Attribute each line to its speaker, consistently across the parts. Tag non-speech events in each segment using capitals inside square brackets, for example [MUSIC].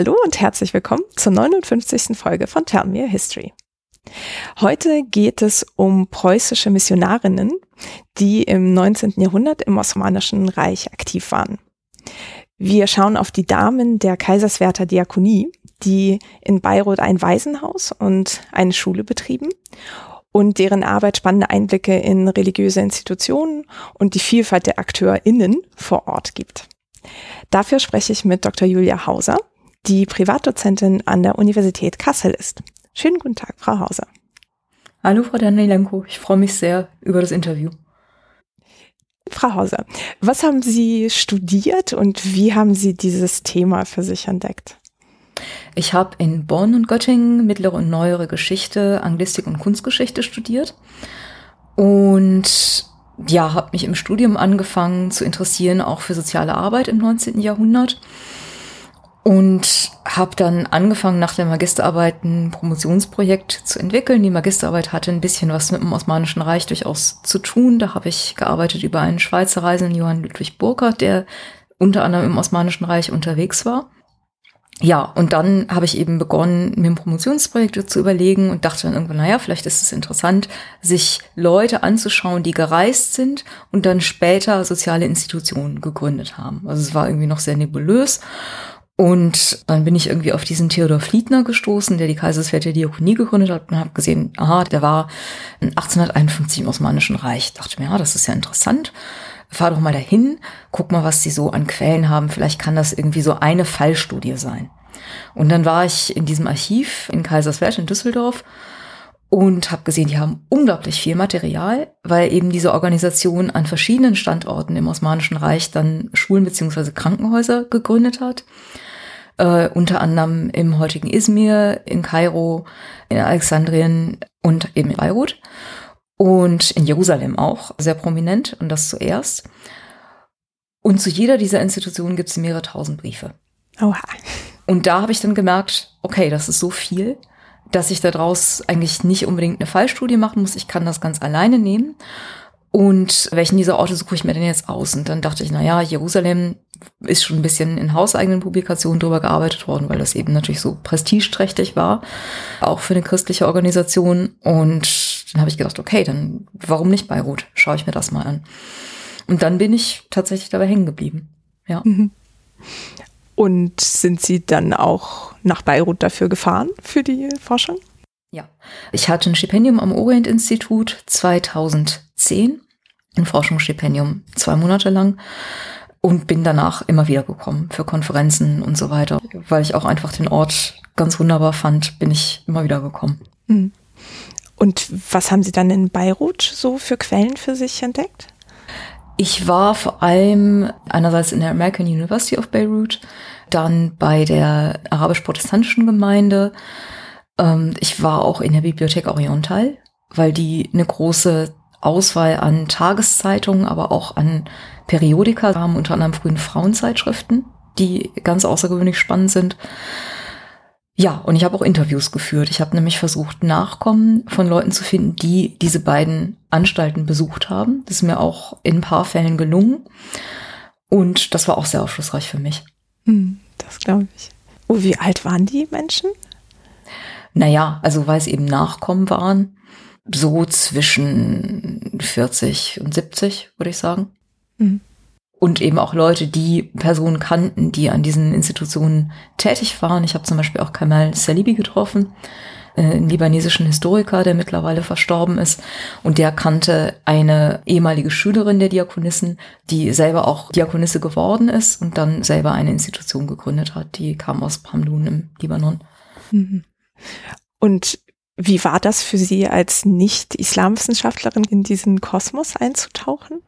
Speaker 1: Hallo und herzlich willkommen zur 59. Folge von Tell Me a History. Heute geht es um preußische Missionarinnen, die im 19. Jahrhundert im Osmanischen Reich aktiv waren. Wir schauen auf die Damen der Kaiserswerther Diakonie, die in Bayreuth ein Waisenhaus und eine Schule betrieben und deren Arbeit spannende Einblicke in religiöse Institutionen und die Vielfalt der AkteurInnen vor Ort gibt. Dafür spreche ich mit Dr. Julia Hauser, die Privatdozentin an der Universität Kassel ist. Schönen guten Tag, Frau Hauser.
Speaker 2: Hallo, Frau Danilenko. Ich freue mich sehr über das Interview.
Speaker 1: Frau Hauser, was haben Sie studiert und wie haben Sie dieses Thema für sich entdeckt?
Speaker 2: Ich habe in Bonn und Göttingen mittlere und neuere Geschichte, Anglistik und Kunstgeschichte studiert und ja, habe mich im Studium angefangen zu interessieren, auch für soziale Arbeit im 19. Jahrhundert und habe dann angefangen, nach der Magisterarbeit ein Promotionsprojekt zu entwickeln. Die Magisterarbeit hatte ein bisschen was mit dem Osmanischen Reich durchaus zu tun. Da habe ich gearbeitet über einen Schweizer Reisenden, Johann Ludwig Burkhardt, der unter anderem im Osmanischen Reich unterwegs war. Ja, und dann habe ich eben begonnen, mir ein Promotionsprojekt zu überlegen und dachte dann irgendwann, naja, vielleicht ist es interessant, sich Leute anzuschauen, die gereist sind und dann später soziale Institutionen gegründet haben. Also es war irgendwie noch sehr nebulös. Und dann bin ich irgendwie auf diesen Theodor Fliedner gestoßen, der die Kaiserswerther Diakonie gegründet hat und habe gesehen, aha, der war 1851 im Osmanischen Reich. Dachte mir, ja, das ist ja interessant. Fahr doch mal dahin, guck mal, was die so an Quellen haben. Vielleicht kann das irgendwie so eine Fallstudie sein. Und dann war ich in diesem Archiv in Kaiserswerth in Düsseldorf und habe gesehen, die haben unglaublich viel Material, weil eben diese Organisation an verschiedenen Standorten im Osmanischen Reich dann Schulen beziehungsweise Krankenhäuser gegründet hat äh, unter anderem im heutigen Izmir, in Kairo, in Alexandrien und eben in Beirut und in Jerusalem auch sehr prominent und das zuerst. Und zu jeder dieser Institutionen gibt es mehrere tausend Briefe. Oha. Und da habe ich dann gemerkt, okay, das ist so viel, dass ich daraus eigentlich nicht unbedingt eine Fallstudie machen muss. Ich kann das ganz alleine nehmen. Und welchen dieser Orte suche ich mir denn jetzt aus? Und dann dachte ich, na ja, Jerusalem ist schon ein bisschen in hauseigenen Publikationen drüber gearbeitet worden, weil das eben natürlich so prestigeträchtig war, auch für eine christliche Organisation. Und dann habe ich gedacht, okay, dann warum nicht Beirut? Schaue ich mir das mal an. Und dann bin ich tatsächlich dabei hängen geblieben. Ja. Mhm.
Speaker 1: Und sind Sie dann auch nach Beirut dafür gefahren für die Forschung?
Speaker 2: Ja, ich hatte ein Stipendium am Orient-Institut 2010, ein Forschungsstipendium, zwei Monate lang und bin danach immer wieder gekommen für Konferenzen und so weiter, weil ich auch einfach den Ort ganz wunderbar fand, bin ich immer wieder gekommen. Hm.
Speaker 1: Und was haben Sie dann in Beirut so für Quellen für sich entdeckt?
Speaker 2: Ich war vor allem einerseits in der American University of Beirut, dann bei der arabisch-protestantischen Gemeinde, ähm, ich war auch in der Bibliothek Oriental, weil die eine große Auswahl an Tageszeitungen, aber auch an Periodika haben, unter anderem frühen Frauenzeitschriften, die ganz außergewöhnlich spannend sind. Ja, und ich habe auch Interviews geführt. Ich habe nämlich versucht, Nachkommen von Leuten zu finden, die diese beiden Anstalten besucht haben. Das ist mir auch in ein paar Fällen gelungen. Und das war auch sehr aufschlussreich für mich.
Speaker 1: Hm, das glaube ich. Oh, wie alt waren die Menschen?
Speaker 2: Naja, also weil es eben Nachkommen waren, so zwischen 40 und 70, würde ich sagen. Mhm. Und eben auch Leute, die Personen kannten, die an diesen Institutionen tätig waren. Ich habe zum Beispiel auch Kamal Salibi getroffen, äh, einen libanesischen Historiker, der mittlerweile verstorben ist. Und der kannte eine ehemalige Schülerin der Diakonissen, die selber auch Diakonisse geworden ist und dann selber eine Institution gegründet hat. Die kam aus Pamdun im Libanon. Mhm.
Speaker 1: Und wie war das für Sie als Nicht-Islamwissenschaftlerin in diesen Kosmos einzutauchen?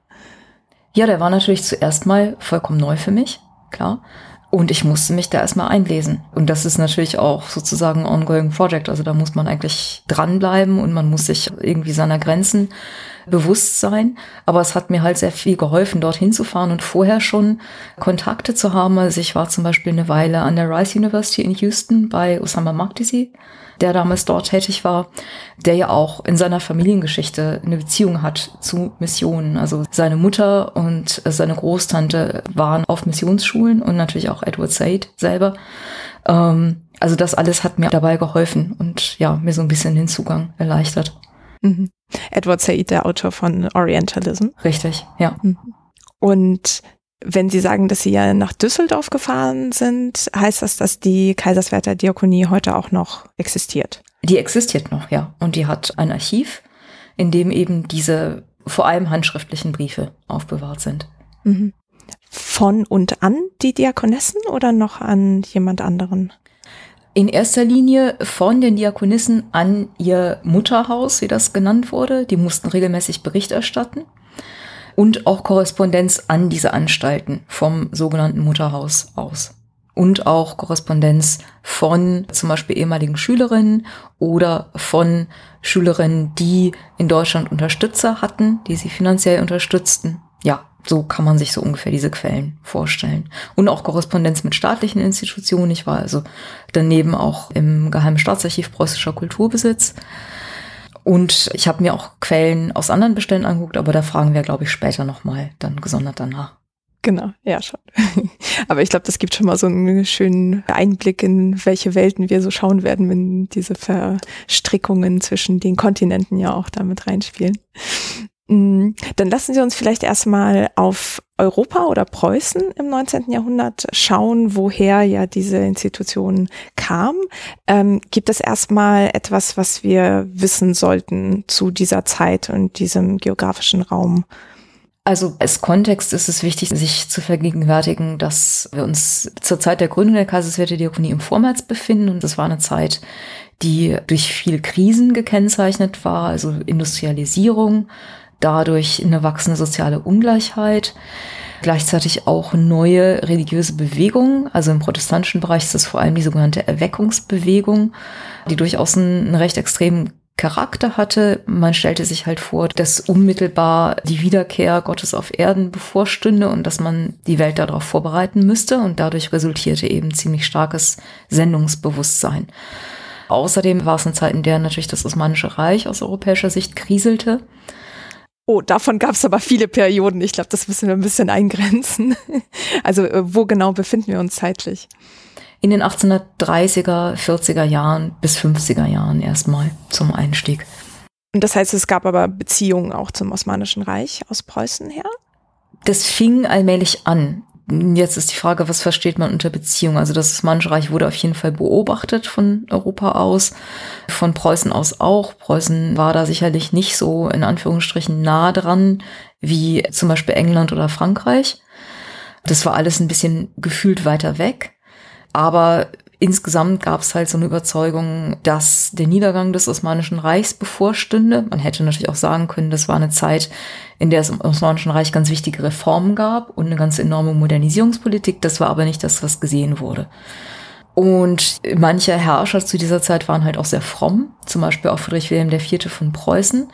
Speaker 2: Ja, der war natürlich zuerst mal vollkommen neu für mich, klar. Und ich musste mich da erstmal einlesen. Und das ist natürlich auch sozusagen ein ongoing project. Also da muss man eigentlich dranbleiben und man muss sich irgendwie seiner Grenzen bewusst sein. Aber es hat mir halt sehr viel geholfen, dorthin zu fahren und vorher schon Kontakte zu haben. Also ich war zum Beispiel eine Weile an der Rice University in Houston bei Osama Magdisi der damals dort tätig war, der ja auch in seiner Familiengeschichte eine Beziehung hat zu Missionen. Also seine Mutter und seine Großtante waren auf Missionsschulen und natürlich auch Edward Said selber Ähm, also das alles hat mir dabei geholfen und ja, mir so ein bisschen den Zugang erleichtert.
Speaker 1: Mhm. Edward Said, der Autor von Orientalism.
Speaker 2: Richtig, ja. Mhm.
Speaker 1: Und wenn Sie sagen, dass Sie ja nach Düsseldorf gefahren sind, heißt das, dass die Kaiserswerther Diakonie heute auch noch existiert?
Speaker 2: Die existiert noch, ja. Und die hat ein Archiv, in dem eben diese vor allem handschriftlichen Briefe aufbewahrt sind.
Speaker 1: Mhm. Von und an die Diakonessen oder noch an jemand anderen?
Speaker 2: In erster Linie von den Diakonissen an ihr Mutterhaus, wie das genannt wurde. Die mussten regelmäßig Bericht erstatten. Und auch Korrespondenz an diese Anstalten vom sogenannten Mutterhaus aus. Und auch Korrespondenz von zum Beispiel ehemaligen Schülerinnen oder von Schülerinnen, die in Deutschland Unterstützer hatten, die sie finanziell unterstützten. Ja, so kann man sich so ungefähr diese Quellen vorstellen. Und auch Korrespondenz mit staatlichen Institutionen. Ich war also daneben auch im Geheimen Staatsarchiv preußischer Kulturbesitz. Und ich habe mir auch Quellen aus anderen Beständen angeguckt, aber da fragen wir, glaube ich, später nochmal dann gesondert danach.
Speaker 1: Genau, ja schon. [LAUGHS] Aber ich glaube, das gibt schon mal so einen schönen Einblick in welche Welten wir so schauen werden, wenn diese Verstrickungen zwischen den Kontinenten ja auch damit reinspielen. Mm, dann lassen Sie uns vielleicht erstmal auf Europa oder Preußen im 19. Jahrhundert schauen, woher ja diese Institution kam. Ähm, gibt es erstmal etwas, was wir wissen sollten zu dieser Zeit und diesem geografischen Raum?
Speaker 2: Also als Kontext ist es wichtig, sich zu vergegenwärtigen, dass wir uns zur Zeit der Gründung der Kaiserswerther Diakonie im Vormärz befinden und das war eine Zeit, die durch viele Krisen gekennzeichnet war, also Industrialisierung, dadurch eine wachsende soziale Ungleichheit, gleichzeitig auch neue religiöse Bewegungen. Also im protestantischen Bereich ist das vor allem die sogenannte Erweckungsbewegung, die durchaus einen recht extremen Charakter hatte. Man stellte sich halt vor, dass unmittelbar die Wiederkehr Gottes auf Erden bevorstünde und dass man die Welt darauf vorbereiten müsste und dadurch resultierte eben ziemlich starkes Sendungsbewusstsein. Außerdem war es eine Zeit, in der natürlich das Osmanische Reich aus europäischer Sicht kriselte.
Speaker 1: Oh, davon gab es aber viele Perioden. Ich glaube, das müssen wir ein bisschen eingrenzen. [LAUGHS] Also äh, wo genau befinden wir uns zeitlich?
Speaker 2: In den 1830er, 40er Jahren bis 50er Jahren erstmal zum Einstieg.
Speaker 1: Und das heißt, es gab aber Beziehungen auch zum Osmanischen Reich aus Preußen her?
Speaker 2: Das fing allmählich an. Jetzt ist die Frage, was versteht man unter Beziehung? Also das Osmanische Reich wurde auf jeden Fall beobachtet von Europa aus, von Preußen aus auch. Preußen war da sicherlich nicht so in Anführungsstrichen nah dran wie zum Beispiel England oder Frankreich. Das war alles ein bisschen gefühlt weiter weg. Aber insgesamt gab es halt so eine Überzeugung, dass der Niedergang des Osmanischen Reichs bevorstünde. Man hätte natürlich auch sagen können, das war eine Zeit, in der es im Osmanischen Reich ganz wichtige Reformen gab und eine ganz enorme Modernisierungspolitik. Das war aber nicht das, was gesehen wurde. Und manche Herrscher zu dieser Zeit waren halt auch sehr fromm, zum Beispiel auch Friedrich Wilhelm IV. von Preußen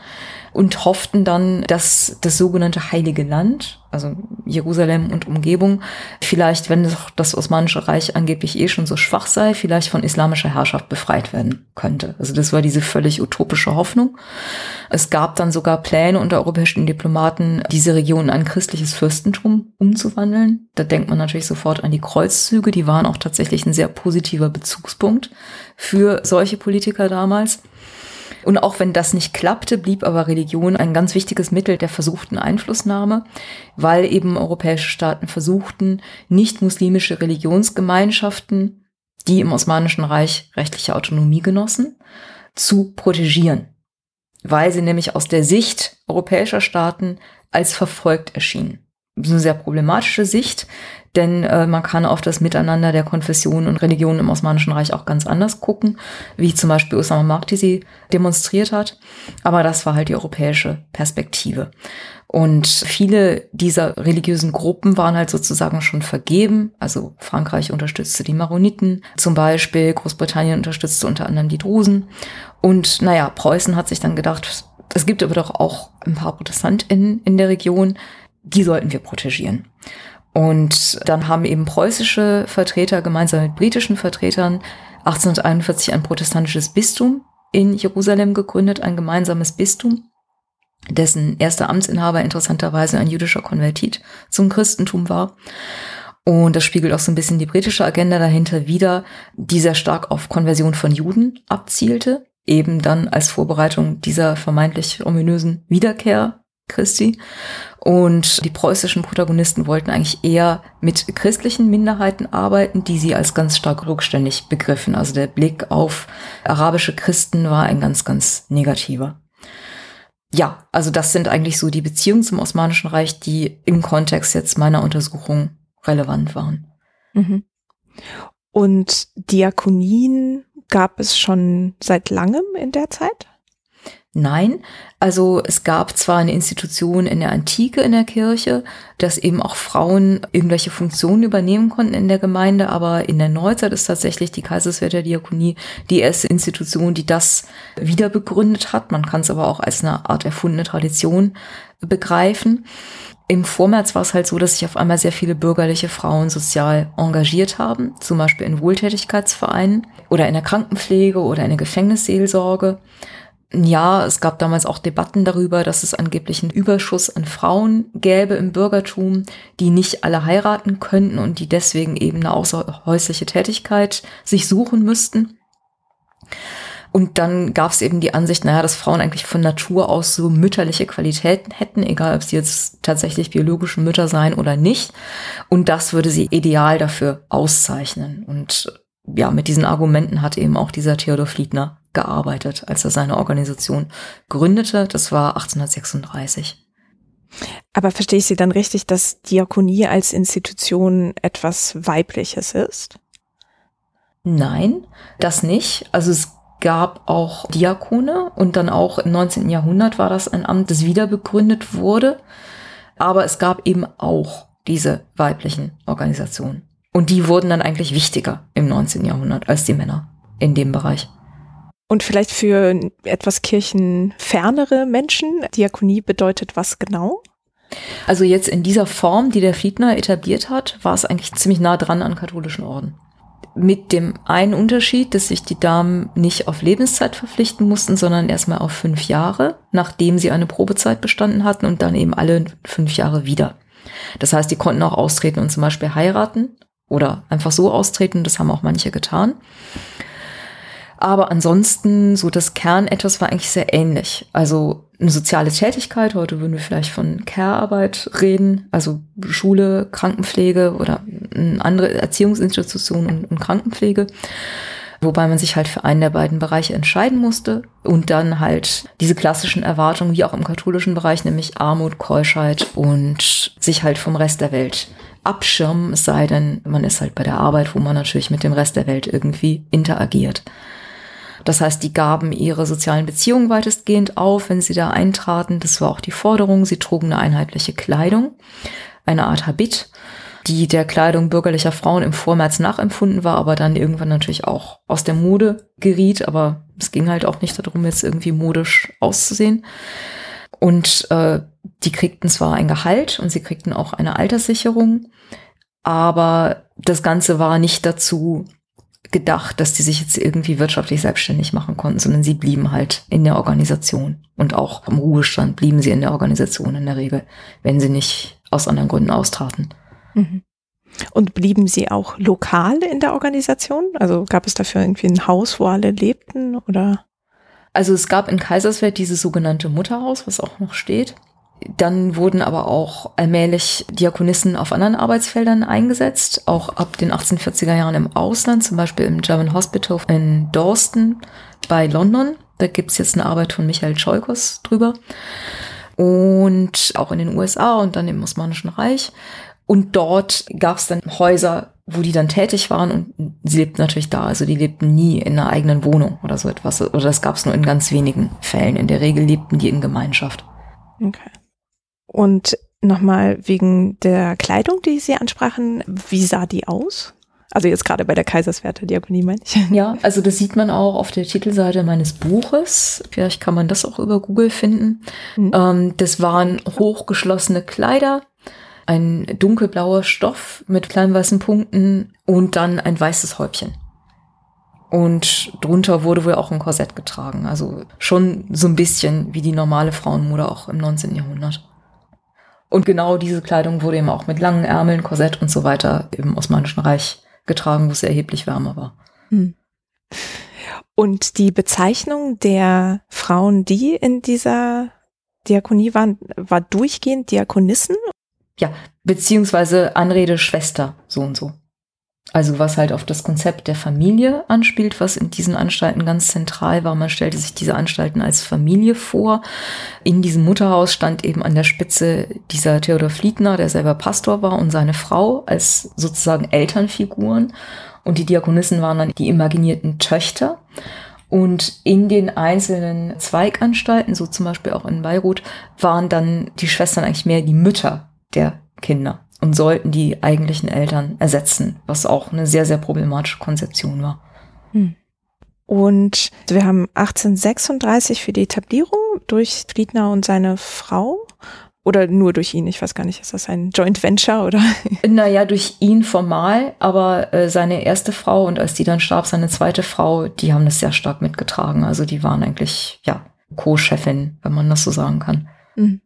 Speaker 2: und hofften dann, dass das sogenannte Heilige Land, also Jerusalem und Umgebung, vielleicht, wenn das Osmanische Reich angeblich eh schon so schwach sei, vielleicht von islamischer Herrschaft befreit werden könnte. Also das war diese völlig utopische Hoffnung. Es gab dann sogar Pläne unter europäischen Diplomaten, diese Region in ein christliches Fürstentum umzuwandeln. Da denkt man natürlich sofort an die Kreuzzüge, die waren auch tatsächlich ein sehr positiver Bezugspunkt für solche Politiker damals. Und auch wenn das nicht klappte, blieb aber Religion ein ganz wichtiges Mittel der versuchten Einflussnahme, weil eben europäische Staaten versuchten, nicht muslimische Religionsgemeinschaften, die im Osmanischen Reich rechtliche Autonomie genossen, zu protegieren, weil sie nämlich aus der Sicht europäischer Staaten als verfolgt erschienen. Das ist eine sehr problematische Sicht, denn äh, man kann auf das Miteinander der Konfessionen und Religionen im Osmanischen Reich auch ganz anders gucken, wie zum Beispiel Osama Magdisi demonstriert hat. Aber das war halt die europäische Perspektive. Und viele dieser religiösen Gruppen waren halt sozusagen schon vergeben. Also Frankreich unterstützte die Maroniten zum Beispiel, Großbritannien unterstützte unter anderem die Drusen. Und naja, Preußen hat sich dann gedacht, es gibt aber doch auch ein paar ProtestantInnen in der Region, die sollten wir protegieren. Und dann haben eben preußische Vertreter gemeinsam mit britischen Vertretern 1841 ein protestantisches Bistum in Jerusalem gegründet, ein gemeinsames Bistum, dessen erster Amtsinhaber interessanterweise ein jüdischer Konvertit zum Christentum war. Und das spiegelt auch so ein bisschen die britische Agenda dahinter wider, die sehr stark auf Konversion von Juden abzielte, eben dann als Vorbereitung dieser vermeintlich ominösen Wiederkehr Christi. Und die preußischen Protagonisten wollten eigentlich eher mit christlichen Minderheiten arbeiten, die sie als ganz stark rückständig begriffen. Also der Blick auf arabische Christen war ein ganz, ganz negativer. Ja, also das sind eigentlich so die Beziehungen zum Osmanischen Reich, die im Kontext jetzt meiner Untersuchung relevant waren. Mhm.
Speaker 1: Und Diakonien gab es schon seit langem in der Zeit?
Speaker 2: Nein, also es gab zwar eine Institution in der Antike in der Kirche, dass eben auch Frauen irgendwelche Funktionen übernehmen konnten in der Gemeinde, aber in der Neuzeit ist tatsächlich die Kaiserswerther Diakonie die erste Institution, die das wieder begründet hat. Man kann es aber auch als eine Art erfundene Tradition begreifen. Im Vormärz war es halt so, dass sich auf einmal sehr viele bürgerliche Frauen sozial engagiert haben, zum Beispiel in Wohltätigkeitsvereinen oder in der Krankenpflege oder in der Gefängnisseelsorge. Ja, es gab damals auch Debatten darüber, dass es angeblich einen Überschuss an Frauen gäbe im Bürgertum, die nicht alle heiraten könnten und die deswegen eben eine außerhäusliche Tätigkeit sich suchen müssten. Und dann gab es eben die Ansicht, naja, dass Frauen eigentlich von Natur aus so mütterliche Qualitäten hätten, egal ob sie jetzt tatsächlich biologische Mütter seien oder nicht. Und das würde sie ideal dafür auszeichnen. Und ja, mit diesen Argumenten hat eben auch dieser Theodor Fliedner gearbeitet, als er seine Organisation gründete. Das war 1836.
Speaker 1: Aber verstehe ich Sie dann richtig, dass Diakonie als Institution etwas Weibliches ist?
Speaker 2: Nein, das nicht. Also es gab auch Diakone und dann auch im 19. Jahrhundert war das ein Amt, das wieder begründet wurde. Aber es gab eben auch diese weiblichen Organisationen. Und die wurden dann eigentlich wichtiger im 19. Jahrhundert als die Männer in dem Bereich.
Speaker 1: Und vielleicht für etwas kirchenfernere Menschen, Diakonie bedeutet was genau?
Speaker 2: Also jetzt in dieser Form, die der Fliedner etabliert hat, war es eigentlich ziemlich nah dran an katholischen Orden. Mit dem einen Unterschied, dass sich die Damen nicht auf Lebenszeit verpflichten mussten, sondern erstmal auf fünf Jahre, nachdem sie eine Probezeit bestanden hatten und dann eben alle fünf Jahre wieder. Das heißt, die konnten auch austreten und zum Beispiel heiraten oder einfach so austreten. Das haben auch manche getan. Aber ansonsten, so das Kern etwas war eigentlich sehr ähnlich. Also eine soziale Tätigkeit, heute würden wir vielleicht von Care-Arbeit reden, also Schule, Krankenpflege oder andere Erziehungsinstitutionen und, Krankenpflege. Wobei man sich halt für einen der beiden Bereiche entscheiden musste und dann halt diese klassischen Erwartungen, wie auch im katholischen Bereich, nämlich Armut, Keuschheit und sich halt vom Rest der Welt abschirmen, es sei denn, man ist halt bei der Arbeit, wo man natürlich mit dem Rest der Welt irgendwie interagiert. Das heißt, die gaben ihre sozialen Beziehungen weitestgehend auf, wenn sie da eintraten. Das war auch die Forderung. Sie trugen eine einheitliche Kleidung, eine Art Habit, die der Kleidung bürgerlicher Frauen im Vormärz nachempfunden war, aber dann irgendwann natürlich auch aus der Mode geriet. Aber es ging halt auch nicht darum, jetzt irgendwie modisch auszusehen. Und äh, die kriegten zwar ein Gehalt und sie kriegten auch eine Alterssicherung, aber das Ganze war nicht dazu gedacht, dass die sich jetzt irgendwie wirtschaftlich selbstständig machen konnten, sondern sie blieben halt in der Organisation. Und auch im Ruhestand blieben sie in der Organisation in der Regel, wenn sie nicht aus anderen Gründen austraten. Mhm.
Speaker 1: Und blieben sie auch lokal in der Organisation? Also gab es dafür irgendwie ein Haus, wo alle lebten oder?
Speaker 2: Also es gab in Kaiserswerth dieses sogenannte Mutterhaus, was auch noch steht. Dann wurden aber auch allmählich Diakonissen auf anderen Arbeitsfeldern eingesetzt, auch ab den 1840er Jahren im Ausland, zum Beispiel im German Hospital in Dawston bei London. Da gibt's jetzt eine Arbeit von Michael Cholkos drüber. Und auch in den USA und dann im Osmanischen Reich. Und dort gab's dann Häuser, wo die dann tätig waren und sie lebten natürlich da. Also die lebten nie in einer eigenen Wohnung oder so etwas. Oder das gab's nur in ganz wenigen Fällen. In der Regel lebten die in Gemeinschaft.
Speaker 1: Okay. Und nochmal wegen der Kleidung, die Sie ansprachen, wie sah die aus? Also jetzt gerade bei der Kaiserswerther Diakonie meine ich.
Speaker 2: Ja, also das sieht man auch auf der Titelseite meines Buches. Vielleicht kann man das auch über Google finden. Mhm. Ähm, das waren hochgeschlossene Kleider, ein dunkelblauer Stoff mit kleinen weißen Punkten und dann ein weißes Häubchen. Und drunter wurde wohl auch ein Korsett getragen. Also schon so ein bisschen wie die normale Frauenmode auch im 19. Jahrhundert. Und genau diese Kleidung wurde eben auch mit langen Ärmeln, Korsett und so weiter im Osmanischen Reich getragen, wo es erheblich wärmer war. Hm.
Speaker 1: Und die Bezeichnung der Frauen, die in dieser Diakonie waren, war durchgehend Diakonissen?
Speaker 2: Ja, beziehungsweise Anrede Schwester, so und so. Also was halt auf das Konzept der Familie anspielt, was in diesen Anstalten ganz zentral war. Man stellte sich diese Anstalten als Familie vor. In diesem Mutterhaus stand eben an der Spitze dieser Theodor Fliegner, der selber Pastor war, und seine Frau als sozusagen Elternfiguren. Und die Diakonissen waren dann die imaginierten Töchter. Und in den einzelnen Zweiganstalten, so zum Beispiel auch in Beirut, waren dann die Schwestern eigentlich mehr die Mütter der Kinder und sollten die eigentlichen Eltern ersetzen, was auch eine sehr, sehr problematische Konzeption war. Hm.
Speaker 1: Und wir haben 1836 für die Etablierung durch Friedner und seine Frau oder nur durch ihn? Ich weiß gar nicht, ist das ein Joint Venture oder? [LAUGHS]
Speaker 2: Naja, durch ihn formal, aber äh, seine erste Frau und als die dann starb, seine zweite Frau, die haben das sehr stark mitgetragen. Also die waren eigentlich, ja, Co-Chefin, wenn man das so sagen kann. Mhm.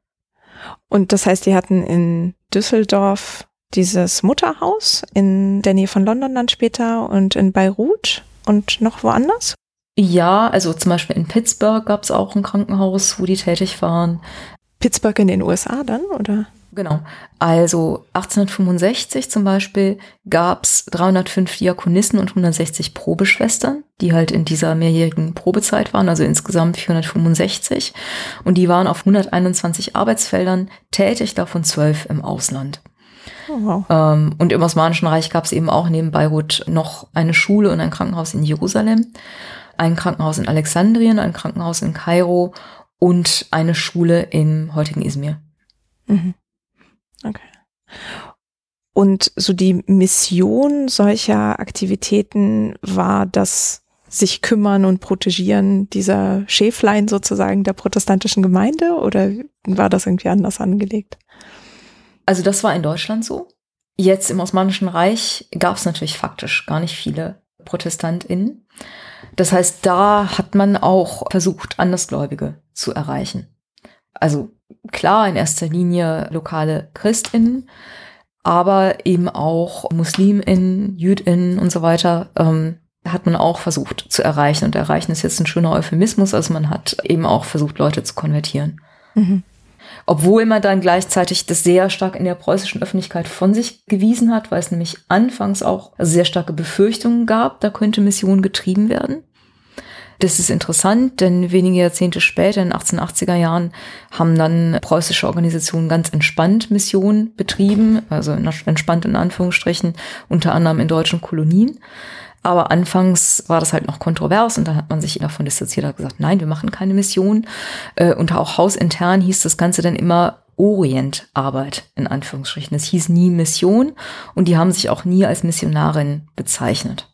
Speaker 1: Und das heißt, die hatten in Düsseldorf dieses Mutterhaus in der Nähe von London dann später und in Beirut und noch woanders?
Speaker 2: Ja, also zum Beispiel in Pittsburgh gab es auch ein Krankenhaus, wo die tätig waren.
Speaker 1: Pittsburgh in den USA dann, oder?
Speaker 2: Genau. Also 1865 zum Beispiel gab es 305 Diakonissen und 160 Probeschwestern, die halt in dieser mehrjährigen Probezeit waren, also insgesamt 465. Und die waren auf 121 Arbeitsfeldern tätig, davon zwölf im Ausland. Oh, wow. Ähm, und im Osmanischen Reich gab es eben auch neben Beirut noch eine Schule und ein Krankenhaus in Jerusalem, ein Krankenhaus in Alexandrien, ein Krankenhaus in Kairo und eine Schule im heutigen Izmir. Mhm.
Speaker 1: Okay. Und so die Mission solcher Aktivitäten war das sich kümmern und protegieren dieser Schäflein sozusagen der protestantischen Gemeinde oder war das irgendwie anders angelegt?
Speaker 2: Also das war in Deutschland so. Jetzt im Osmanischen Reich gab es natürlich faktisch gar nicht viele ProtestantInnen. Das heißt, da hat man auch versucht, Andersgläubige zu erreichen. Also klar, in erster Linie lokale Christinnen, aber eben auch Musliminnen, Jüdinnen und so weiter, ähm, hat man auch versucht zu erreichen. Und erreichen ist jetzt ein schöner Euphemismus, also man hat eben auch versucht, Leute zu konvertieren. Mhm. Obwohl man dann gleichzeitig das sehr stark in der preußischen Öffentlichkeit von sich gewiesen hat, weil es nämlich anfangs auch sehr starke Befürchtungen gab, da könnte Mission getrieben werden. Das ist interessant, denn wenige Jahrzehnte später, in den 1880er Jahren, haben dann preußische Organisationen ganz entspannt Missionen betrieben, also entspannt in Anführungsstrichen, unter anderem in deutschen Kolonien. Aber anfangs war das halt noch kontrovers und dann hat man sich davon distanziert und gesagt, nein, wir machen keine Mission. Äh, und auch hausintern hieß das Ganze dann immer Orientarbeit in Anführungsstrichen. Es hieß nie Mission und die haben sich auch nie als Missionarin bezeichnet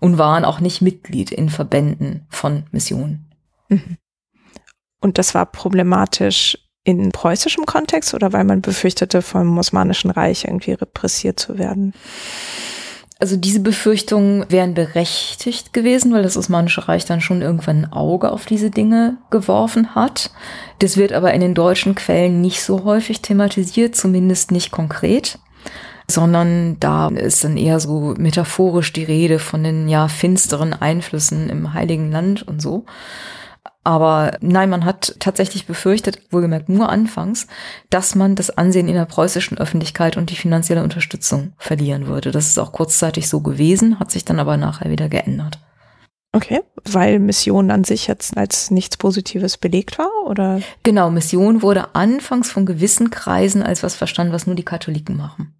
Speaker 2: und waren auch nicht Mitglied in Verbänden von Missionen. Mhm.
Speaker 1: Und das war problematisch in preußischem Kontext oder weil man befürchtete, vom Osmanischen Reich irgendwie repressiert zu werden?
Speaker 2: Also diese Befürchtungen wären berechtigt gewesen, weil das Osmanische Reich dann schon irgendwann ein Auge auf diese Dinge geworfen hat. Das wird aber in den deutschen Quellen nicht so häufig thematisiert, zumindest nicht konkret sondern da ist dann eher so metaphorisch die Rede von den ja finsteren Einflüssen im Heiligen Land und so. Aber nein, man hat tatsächlich befürchtet, wohlgemerkt nur anfangs, dass man das Ansehen in der preußischen Öffentlichkeit und die finanzielle Unterstützung verlieren würde. Das ist auch kurzzeitig so gewesen, hat sich dann aber nachher wieder geändert.
Speaker 1: Okay, weil Mission an sich jetzt als nichts Positives belegt war, oder?
Speaker 2: Genau, Mission wurde anfangs von gewissen Kreisen als was verstanden, was nur die Katholiken machen.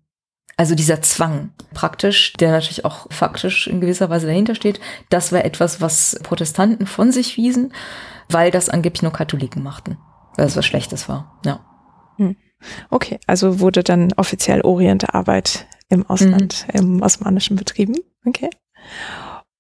Speaker 2: Also dieser Zwang praktisch, der natürlich auch faktisch in gewisser Weise dahinter steht, das war etwas, was Protestanten von sich wiesen, weil das angeblich nur Katholiken machten, weil es was Schlechtes war. Ja. Hm.
Speaker 1: Okay, also wurde dann offiziell Orientarbeit im Ausland, mhm. im Osmanischen betrieben. Okay.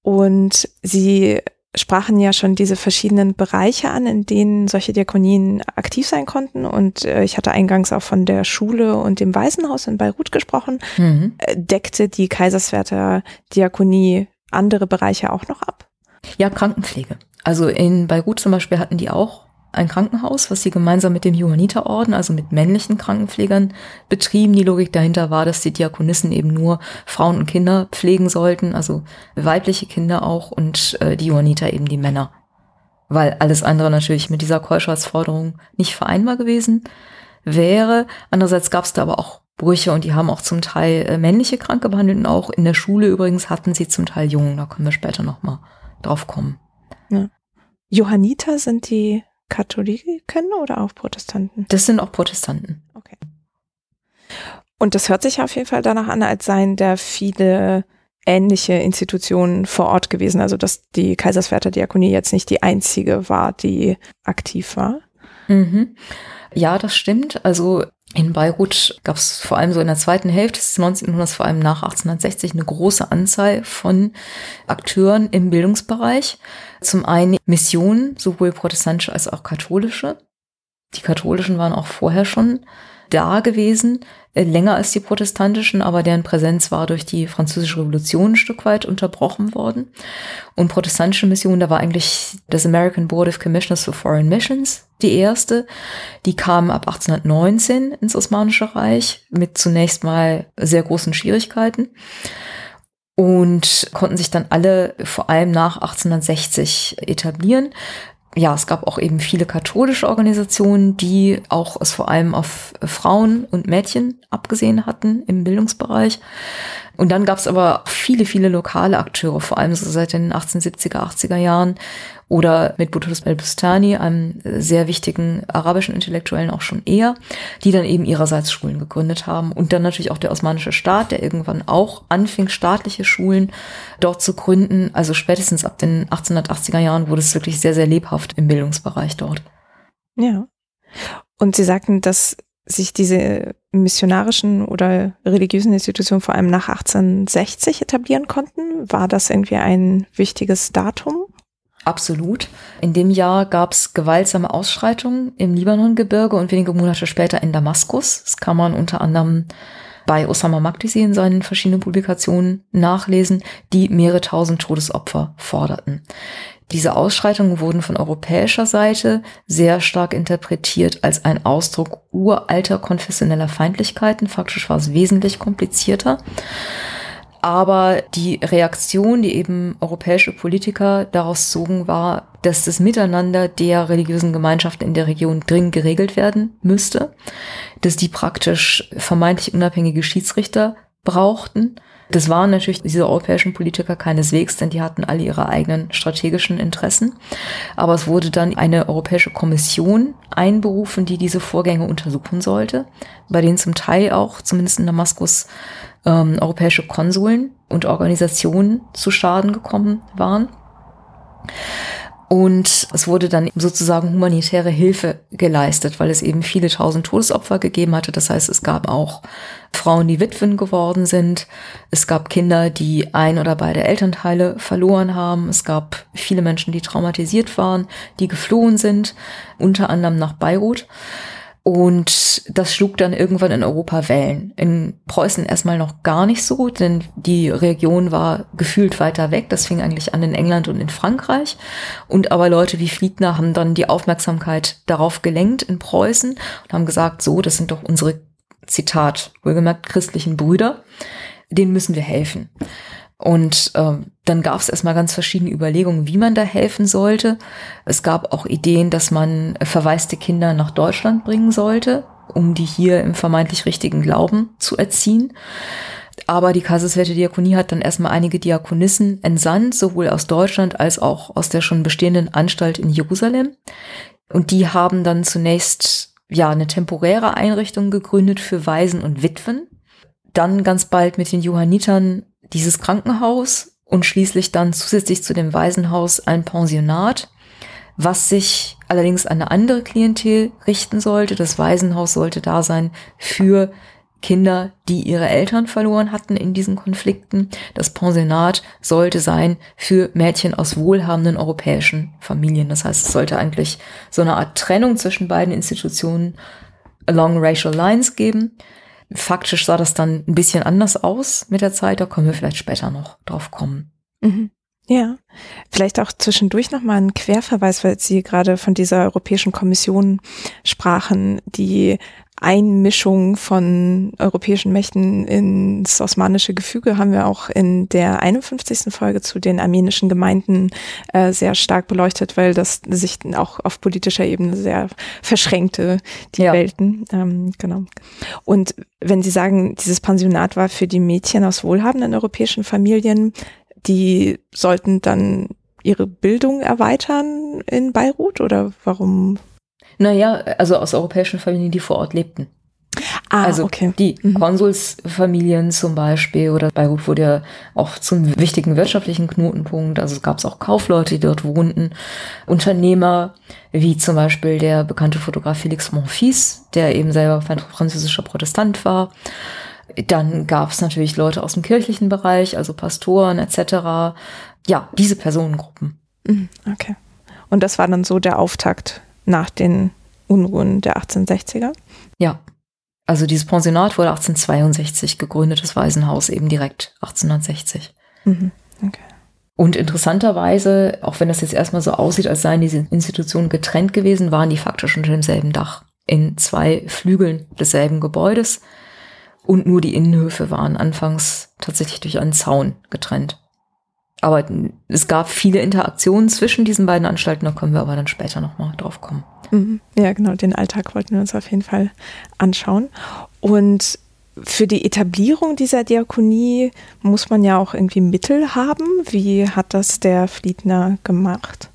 Speaker 1: Und Sie sprachen ja schon diese verschiedenen Bereiche an, in denen solche Diakonien aktiv sein konnten. Und äh, ich hatte eingangs auch von der Schule und dem Waisenhaus in Beirut gesprochen. Mhm. Äh, deckte die Kaiserswerther Diakonie andere Bereiche auch noch ab?
Speaker 2: Ja, Krankenpflege. Also in Beirut zum Beispiel hatten die auch ein Krankenhaus, was sie gemeinsam mit dem Johanniterorden, also mit männlichen Krankenpflegern betrieben. Die Logik dahinter war, dass die Diakonissen eben nur Frauen und Kinder pflegen sollten, also weibliche Kinder auch und äh, die Johanniter eben die Männer. Weil alles andere natürlich mit dieser Keuschheitsforderung nicht vereinbar gewesen wäre. Andererseits gab es da aber auch Brüche und die haben auch zum Teil äh, männliche Kranke behandelt und auch in der Schule übrigens hatten sie zum Teil Jungen. Da können wir später nochmal drauf kommen.
Speaker 1: Ja. Johanniter sind die Katholiken oder auch Protestanten?
Speaker 2: Das sind auch Protestanten.
Speaker 1: Okay. Und das hört sich auf jeden Fall danach an, als seien da viele ähnliche Institutionen vor Ort gewesen. Also dass die Kaiserswerther Diakonie jetzt nicht die einzige war, die aktiv war.
Speaker 2: Mhm. Ja, das stimmt. Also in Beirut gab es vor allem so in der zweiten Hälfte des 19. Jahrhunderts, vor allem nach 1860, eine große Anzahl von Akteuren im Bildungsbereich. Zum einen Missionen, sowohl protestantische als auch katholische. Die katholischen waren auch vorher schon da gewesen, äh, länger als die protestantischen, aber deren Präsenz war durch die französische Revolution ein Stück weit unterbrochen worden. Und protestantische Missionen, da war eigentlich das American Board of Commissioners for Foreign Missions die erste. Die kam ab 1819 ins Osmanische Reich mit zunächst mal sehr großen Schwierigkeiten und konnten sich dann alle vor allem nach 1860 etablieren ja, es gab auch eben viele katholische Organisationen, die auch es vor allem auf Frauen und Mädchen abgesehen hatten im Bildungsbereich. Und dann gab es aber viele, viele lokale Akteure, vor allem so seit den 1870er, 80er Jahren oder mit Boutros el-Bustani, einem sehr wichtigen arabischen Intellektuellen auch schon eher, die dann eben ihrerseits Schulen gegründet haben. Und dann natürlich auch der osmanische Staat, der irgendwann auch anfing, staatliche Schulen dort zu gründen. Also spätestens ab den 1880er Jahren wurde es wirklich sehr, sehr lebhaft im Bildungsbereich dort.
Speaker 1: Ja. Und Sie sagten, dass sich diese missionarischen oder religiösen Institutionen vor allem nach 1860 etablieren konnten. War das irgendwie ein wichtiges Datum?
Speaker 2: Absolut. In dem Jahr gab es gewaltsame Ausschreitungen im Libanongebirge und wenige Monate später in Damaskus. Das kann man unter anderem bei Osama Magdisi in seinen verschiedenen Publikationen nachlesen, die mehrere tausend Todesopfer forderten. Diese Ausschreitungen wurden von europäischer Seite sehr stark interpretiert als ein Ausdruck uralter konfessioneller Feindlichkeiten. Faktisch war es wesentlich komplizierter. Aber die Reaktion, die eben europäische Politiker daraus zogen, war, dass das Miteinander der religiösen Gemeinschaften in der Region dringend geregelt werden müsste, dass die praktisch vermeintlich unabhängige Schiedsrichter brauchten das waren natürlich diese europäischen Politiker keineswegs, denn die hatten alle ihre eigenen strategischen Interessen. Aber es wurde dann eine europäische Kommission einberufen, die diese Vorgänge untersuchen sollte, bei denen zum Teil auch, zumindest in Damaskus, ähm, europäische Konsuln und Organisationen zu Schaden gekommen waren. Und es wurde dann sozusagen humanitäre Hilfe geleistet, weil es eben viele tausend Todesopfer gegeben hatte. Das heißt, es gab auch Frauen, die Witwen geworden sind. Es gab Kinder, die ein oder beide Elternteile verloren haben. Es gab viele Menschen, die traumatisiert waren, die geflohen sind, unter anderem nach Beirut. Und das schlug dann irgendwann in Europa Wellen. In Preußen erstmal noch gar nicht so, denn die Region war gefühlt weiter weg. Das fing eigentlich an in England und in Frankreich. Und aber Leute wie Fliedner haben dann die Aufmerksamkeit darauf gelenkt in Preußen und haben gesagt, so, das sind doch unsere, Zitat, wohlgemerkt, christlichen Brüder. Denen müssen wir helfen. Und ähm, dann gab es erstmal ganz verschiedene Überlegungen, wie man da helfen sollte. Es gab auch Ideen, dass man verwaiste Kinder nach Deutschland bringen sollte, um die hier im vermeintlich richtigen Glauben zu erziehen. Aber die Kaiserswerte Diakonie hat dann erstmal einige Diakonissen entsandt, sowohl aus Deutschland als auch aus der schon bestehenden Anstalt in Jerusalem. Und die haben dann zunächst ja eine temporäre Einrichtung gegründet für Waisen und Witwen. Dann ganz bald mit den Johannitern dieses Krankenhaus und schließlich dann zusätzlich zu dem Waisenhaus ein Pensionat, was sich allerdings an eine andere Klientel richten sollte. Das Waisenhaus sollte da sein für Kinder, die ihre Eltern verloren hatten in diesen Konflikten. Das Pensionat sollte sein für Mädchen aus wohlhabenden europäischen Familien. Das heißt, es sollte eigentlich so eine Art Trennung zwischen beiden Institutionen along racial lines geben. Faktisch sah das dann ein bisschen anders aus mit der Zeit, da können wir vielleicht später noch drauf kommen.
Speaker 1: Mhm. Ja, vielleicht auch zwischendurch nochmal ein Querverweis, weil Sie gerade von dieser Europäischen Kommission sprachen, die Einmischung von europäischen Mächten ins osmanische Gefüge haben wir auch in der 51. Folge zu den armenischen Gemeinden äh, sehr stark beleuchtet, weil das sich auch auf politischer Ebene sehr verschränkte, die ja. Welten. Ähm, genau. Und wenn Sie sagen, dieses Pensionat war für die Mädchen aus wohlhabenden europäischen Familien, die sollten dann ihre Bildung erweitern in Beirut oder warum
Speaker 2: naja, also aus europäischen Familien, die vor Ort lebten.
Speaker 1: Ah,
Speaker 2: also
Speaker 1: okay.
Speaker 2: die mhm. Konsulsfamilien zum Beispiel oder Beirut wurde ja auch zum wichtigen wirtschaftlichen Knotenpunkt. Also es gab auch Kaufleute, die dort wohnten, Unternehmer, wie zum Beispiel der bekannte Fotograf Felix Monfils, der eben selber französischer Protestant war. Dann gab es natürlich Leute aus dem kirchlichen Bereich, also Pastoren etc. Ja, diese Personengruppen.
Speaker 1: Mhm, okay. Und das war dann so der Auftakt nach den Unruhen der 1860er?
Speaker 2: Ja. Also dieses Pensionat wurde 1862 gegründet, das Waisenhaus eben direkt 1860. Mhm. Okay. Und interessanterweise, auch wenn das jetzt erstmal so aussieht, als seien diese Institutionen getrennt gewesen, waren die faktisch unter demselben Dach in zwei Flügeln desselben Gebäudes. Und nur die Innenhöfe waren anfangs tatsächlich durch einen Zaun getrennt. Aber es gab viele Interaktionen zwischen diesen beiden Anstalten, da können wir aber dann später nochmal drauf kommen.
Speaker 1: Mhm. Ja, genau, den Alltag wollten wir uns auf jeden Fall anschauen. Und für die Etablierung dieser Diakonie muss man ja auch irgendwie Mittel haben. Wie hat das der Fliedner gemacht?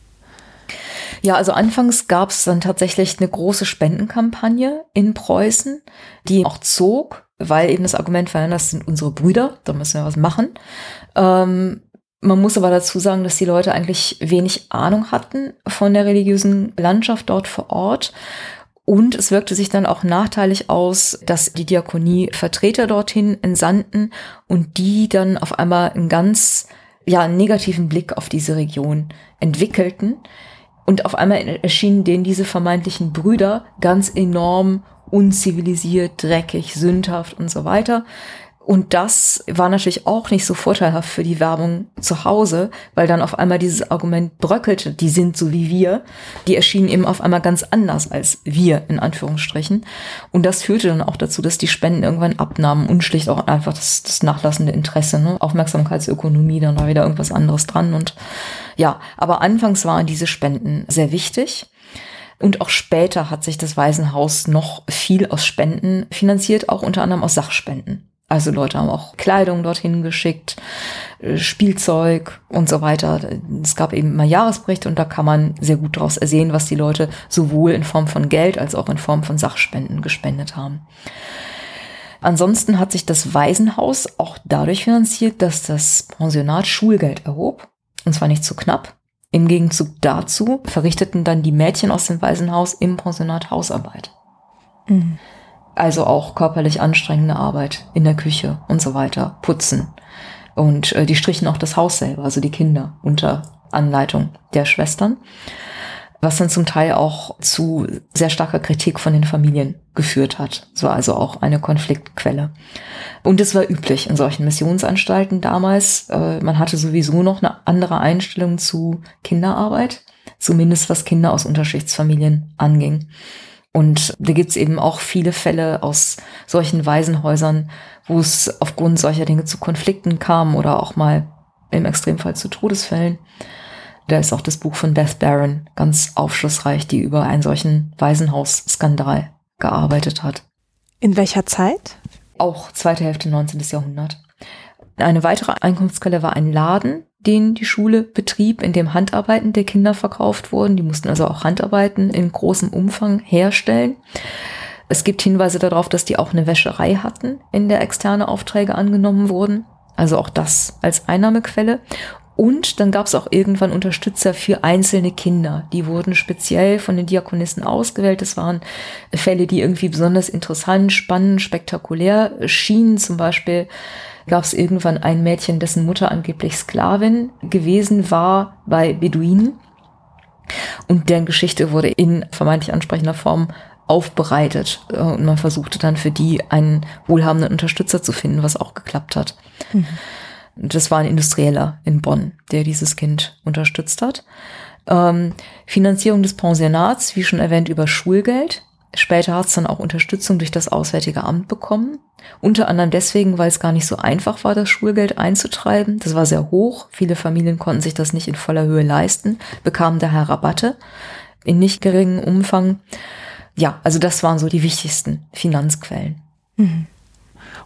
Speaker 2: Ja, also anfangs gab es dann tatsächlich eine große Spendenkampagne in Preußen, die auch zog, weil eben das Argument war, das sind unsere Brüder, da müssen wir was machen. Ähm, man muss aber dazu sagen, dass die Leute eigentlich wenig Ahnung hatten von der religiösen Landschaft dort vor Ort. Und es wirkte sich dann auch nachteilig aus, dass die Diakonie Vertreter dorthin entsandten und die dann auf einmal einen ganz ja, negativen Blick auf diese Region entwickelten. Und auf einmal erschienen denen diese vermeintlichen Brüder ganz enorm unzivilisiert, dreckig, sündhaft und so weiter. Und das war natürlich auch nicht so vorteilhaft für die Werbung zu Hause, weil dann auf einmal dieses Argument bröckelte, die sind so wie wir. Die erschienen eben auf einmal ganz anders als wir, in Anführungsstrichen. Und das führte dann auch dazu, dass die Spenden irgendwann abnahmen und schlicht auch einfach das, das nachlassende Interesse, ne? Aufmerksamkeitsökonomie, dann war wieder irgendwas anderes dran. Und ja, aber anfangs waren diese Spenden sehr wichtig. Und auch später hat sich das Waisenhaus noch viel aus Spenden finanziert, auch unter anderem aus Sachspenden. Also Leute haben auch Kleidung dorthin geschickt, äh, Spielzeug und so weiter. Es gab eben immer Jahresberichte und da kann man sehr gut daraus ersehen, was die Leute sowohl in Form von Geld als auch in Form von Sachspenden gespendet haben. Ansonsten hat sich das Waisenhaus auch dadurch finanziert, dass das Pensionat Schulgeld erhob. Und zwar nicht zu knapp. Im Gegenzug dazu verrichteten dann die Mädchen aus dem Waisenhaus im Pensionat Hausarbeit. Mhm. Also auch körperlich anstrengende Arbeit in der Küche und so weiter, putzen. Und äh, die strichen auch das Haus selber, also die Kinder unter Anleitung der Schwestern, was dann zum Teil auch zu sehr starker Kritik von den Familien geführt hat. So also auch eine Konfliktquelle. Und es war üblich in solchen Missionsanstalten damals. Äh, man hatte sowieso noch eine andere Einstellung zu Kinderarbeit, zumindest was Kinder aus Unterschichtsfamilien anging. Und da gibt's eben auch viele Fälle aus solchen Waisenhäusern, wo es aufgrund solcher Dinge zu Konflikten kam oder auch mal im Extremfall zu Todesfällen. Da ist auch das Buch von Beth Barron ganz aufschlussreich, die über einen solchen Waisenhausskandal gearbeitet hat.
Speaker 1: In welcher Zeit?
Speaker 2: Auch zweite Hälfte 19. Jahrhundert. Eine weitere Einkunftsquelle war ein Laden, den die Schule betrieb, in dem Handarbeiten der Kinder verkauft wurden. Die mussten also auch Handarbeiten in großem Umfang herstellen. Es gibt Hinweise darauf, dass die auch eine Wäscherei hatten, in der externe Aufträge angenommen wurden. Also auch das als Einnahmequelle. Und dann gab es auch irgendwann Unterstützer für einzelne Kinder. Die wurden speziell von den Diakonissen ausgewählt. Das waren Fälle, die irgendwie besonders interessant, spannend, spektakulär schienen. Zum Beispiel gab es irgendwann ein Mädchen, dessen Mutter angeblich Sklavin gewesen war bei Beduinen. Und deren Geschichte wurde in vermeintlich ansprechender Form aufbereitet. Und man versuchte dann für die einen wohlhabenden Unterstützer zu finden, was auch geklappt hat. Mhm. Das war ein Industrieller in Bonn, der dieses Kind unterstützt hat. Ähm, Finanzierung des Pensionats, wie schon erwähnt, über Schulgeld. Später hat es dann auch Unterstützung durch das Auswärtige Amt bekommen. Unter anderem deswegen, weil es gar nicht so einfach war, das Schulgeld einzutreiben. Das war sehr hoch. Viele Familien konnten sich das nicht in voller Höhe leisten, bekamen daher Rabatte in nicht geringem Umfang. Ja, also das waren so die wichtigsten Finanzquellen. Mhm.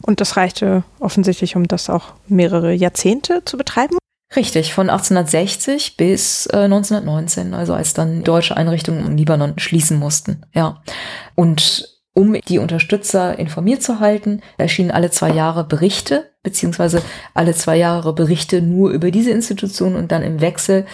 Speaker 1: Und das reichte offensichtlich, um das auch mehrere Jahrzehnte zu betreiben?
Speaker 2: Richtig, von 1860 bis äh, 1919, also als dann deutsche Einrichtungen im Libanon schließen mussten. Ja. Und um die Unterstützer informiert zu halten, erschienen alle zwei Jahre Berichte, beziehungsweise alle zwei Jahre Berichte nur über diese Institution und dann im Wechsel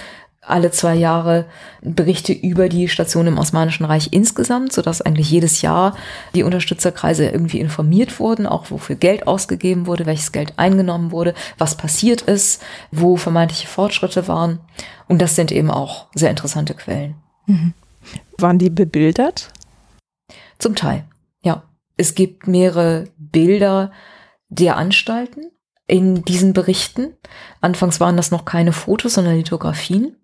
Speaker 2: alle zwei Jahre Berichte über die Station im Osmanischen Reich insgesamt, sodass eigentlich jedes Jahr die Unterstützerkreise irgendwie informiert wurden, auch wofür Geld ausgegeben wurde, welches Geld eingenommen wurde, was passiert ist, wo vermeintliche Fortschritte waren. Und das sind eben auch sehr interessante Quellen. Mhm.
Speaker 1: Waren die bebildert?
Speaker 2: Zum Teil, ja. Es gibt mehrere Bilder der Anstalten in diesen Berichten. Anfangs waren das noch keine Fotos, sondern Lithografien.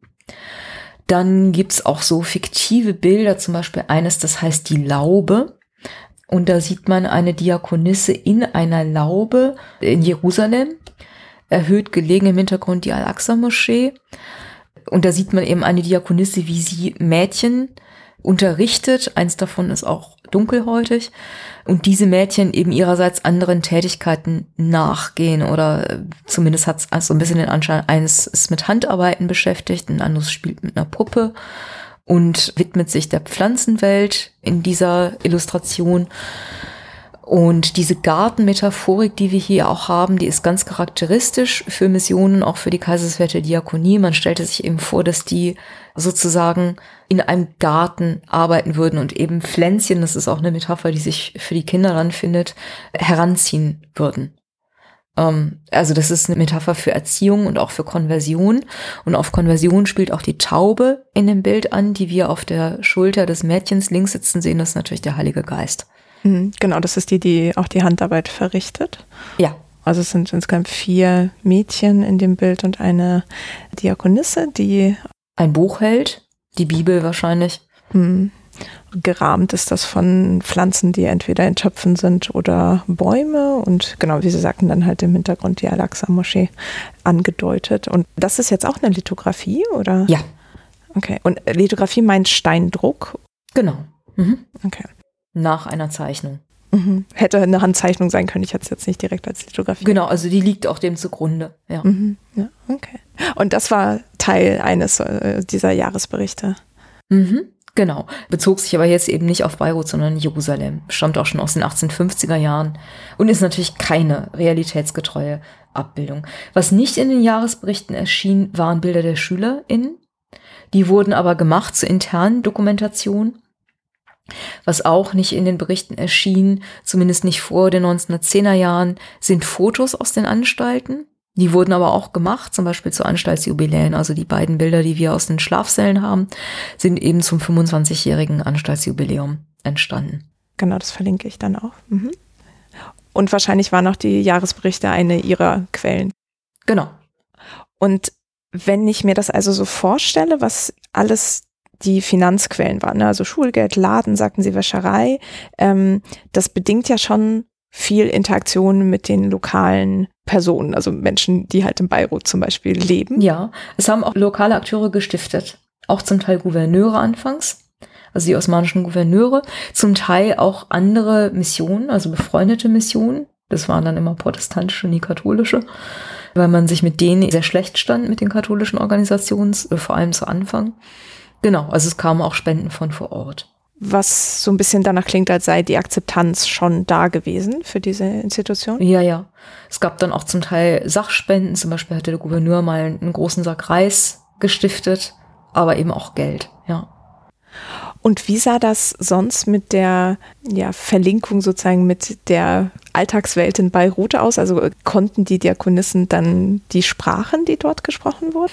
Speaker 2: Dann gibt's auch so fiktive Bilder, zum Beispiel eines, das heißt die Laube. Und da sieht man eine Diakonisse in einer Laube in Jerusalem, erhöht gelegen im Hintergrund die Al-Aqsa-Moschee. Und da sieht man eben eine Diakonisse, wie sie Mädchen unterrichtet. Eins davon ist auch dunkelhäutig. Und diese Mädchen eben ihrerseits anderen Tätigkeiten nachgehen oder äh, zumindest hat es also ein bisschen den Anschein, eines ist mit Handarbeiten beschäftigt, ein anderes spielt mit einer Puppe und widmet sich der Pflanzenwelt in dieser Illustration. Und diese Gartenmetaphorik, die wir hier auch haben, die ist ganz charakteristisch für Missionen, auch für die Kaiserswerte Diakonie. Man stellte sich eben vor, dass die sozusagen in einem Garten arbeiten würden und eben Pflänzchen, das ist auch eine Metapher, die sich für die Kinder dann findet, heranziehen würden. Ähm, also das ist eine Metapher für Erziehung und auch für Konversion. Und auf Konversion spielt auch die Taube in dem Bild an, die wir auf der Schulter des Mädchens links sitzen sehen. Das ist natürlich der Heilige Geist.
Speaker 1: Mhm, genau, das ist die, die auch die Handarbeit verrichtet.
Speaker 2: Ja.
Speaker 1: Also es sind insgesamt vier Mädchen in dem Bild und eine Diakonisse, die
Speaker 2: ein Buch hält, die Bibel wahrscheinlich. Mh,
Speaker 1: gerahmt ist das von Pflanzen, die entweder in Töpfen sind oder Bäume und genau, wie Sie sagten, dann halt im Hintergrund die Al-Aqsa-Moschee angedeutet. Und das ist jetzt auch eine Lithografie, oder?
Speaker 2: Ja.
Speaker 1: Okay. Und Lithografie meint Steindruck?
Speaker 2: Genau.
Speaker 1: Mhm. Okay
Speaker 2: nach einer Zeichnung.
Speaker 1: Mhm. Hätte eine Handzeichnung sein können, ich hätte es jetzt nicht direkt als Lithografie.
Speaker 2: Genau, also die liegt auch dem zugrunde. Ja.
Speaker 1: Mhm. ja okay. Und das war Teil eines äh, dieser Jahresberichte.
Speaker 2: Mhm. Genau, bezog sich aber jetzt eben nicht auf Beirut, sondern Jerusalem. Stammt auch schon aus den 1850er Jahren und ist natürlich keine realitätsgetreue Abbildung. Was nicht in den Jahresberichten erschien, waren Bilder der SchülerInnen. Die wurden aber gemacht zur internen Dokumentation was auch nicht in den Berichten erschien, zumindest nicht vor den 1910er Jahren, sind Fotos aus den Anstalten. Die wurden aber auch gemacht, zum Beispiel zu Anstaltsjubiläen. Also die beiden Bilder, die wir aus den Schlafsälen haben, sind eben zum 25-jährigen Anstaltsjubiläum entstanden.
Speaker 1: Genau, das verlinke ich dann auch. Mhm. Und wahrscheinlich waren auch die Jahresberichte eine ihrer Quellen.
Speaker 2: Genau.
Speaker 1: Und wenn ich mir das also so vorstelle, was alles die Finanzquellen waren. Ne? Also Schulgeld, Laden, sagten sie, Wäscherei. Ähm, das bedingt ja schon viel Interaktion mit den lokalen Personen, also Menschen, die halt in Beirut zum Beispiel leben.
Speaker 2: Ja, es haben auch lokale Akteure gestiftet. Auch zum Teil Gouverneure anfangs, also die osmanischen Gouverneure, zum Teil auch andere Missionen, also befreundete Missionen. Das waren dann immer protestantische, nie katholische, weil man sich mit denen sehr schlecht stand, mit den katholischen Organisationen, äh, vor allem zu Anfang. Genau, also es kamen auch Spenden von vor Ort.
Speaker 1: Was so ein bisschen danach klingt, als sei die Akzeptanz schon da gewesen für diese Institution.
Speaker 2: Ja, ja. Es gab dann auch zum Teil Sachspenden. Zum Beispiel hatte der Gouverneur mal einen großen Sack Reis gestiftet, aber eben auch Geld, ja.
Speaker 1: Und wie sah das sonst mit der ja, Verlinkung sozusagen mit der Alltagswelt in Beirut aus? Also konnten die Diakonissen dann die Sprachen, die dort gesprochen wurden?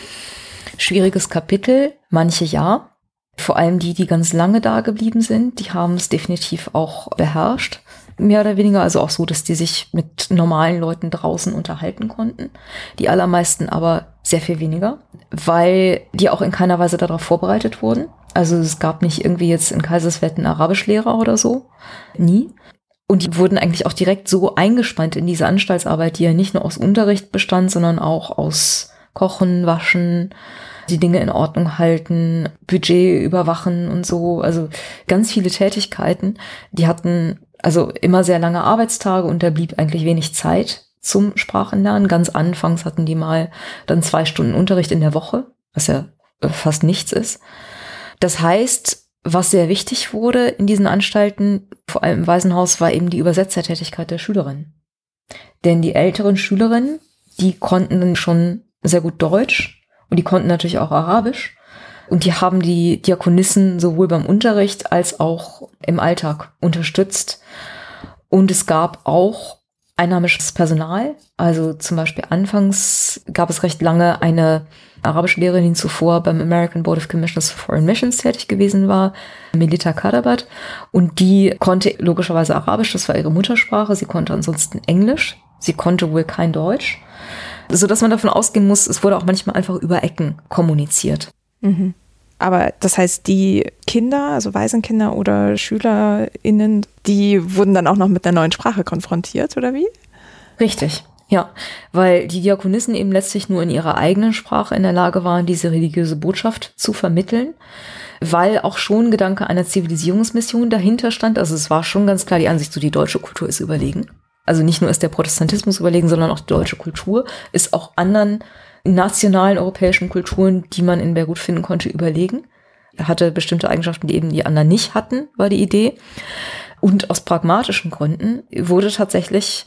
Speaker 2: Schwieriges Kapitel, manche ja. Vor allem die, die ganz lange da geblieben sind, die haben es definitiv auch beherrscht mehr oder weniger, also auch so, dass die sich mit normalen Leuten draußen unterhalten konnten. Die allermeisten aber sehr viel weniger, weil die auch in keiner Weise darauf vorbereitet wurden. Also es gab nicht irgendwie jetzt in Kaiserswerth einen Arabischlehrer oder so. Nie. Und die wurden eigentlich auch direkt so eingespannt in diese Anstaltsarbeit, die ja nicht nur aus Unterricht bestand, sondern auch aus Kochen, Waschen, die Dinge in Ordnung halten, Budget überwachen und so. Also ganz viele Tätigkeiten. Die hatten also immer sehr lange Arbeitstage und da blieb eigentlich wenig Zeit zum Sprachenlernen. Ganz anfangs hatten die mal dann zwei Stunden Unterricht in der Woche, was ja äh, fast nichts ist. Das heißt, was sehr wichtig wurde in diesen Anstalten, vor allem im Waisenhaus, war eben die Übersetzertätigkeit der Schülerinnen. Denn die älteren Schülerinnen, die konnten dann schon sehr gut Deutsch und die konnten natürlich auch Arabisch. Und die haben die Diakonissen sowohl beim Unterricht als auch im Alltag unterstützt. Und es gab auch einheimisches Personal. Also zum Beispiel anfangs gab es recht lange eine arabische Lehrerin, die zuvor beim American Board of Commissioners for Foreign Missions tätig gewesen war, Melita Kadabat. Und die konnte logischerweise Arabisch, das war ihre Muttersprache. Sie konnte ansonsten Englisch. Sie konnte wohl kein Deutsch. So dass man davon ausgehen muss, es wurde auch manchmal einfach über Ecken kommuniziert.
Speaker 1: Mhm. Aber das heißt, die Kinder, also Waisenkinder oder SchülerInnen, die wurden dann auch noch mit einer neuen Sprache konfrontiert, oder wie?
Speaker 2: Richtig, ja. Weil die Diakonissen eben letztlich nur in ihrer eigenen Sprache in der Lage waren, diese religiöse Botschaft zu vermitteln. Weil auch schon Gedanke einer Zivilisierungsmission dahinter stand. Also es war schon ganz klar die Ansicht, so die deutsche Kultur ist überlegen. Also nicht nur ist der Protestantismus überlegen, sondern auch die deutsche Kultur ist auch anderen nationalen europäischen Kulturen, die man in Beirut finden konnte, überlegen. Er hatte bestimmte Eigenschaften, die eben die anderen nicht hatten, war die Idee. Und aus pragmatischen Gründen wurde tatsächlich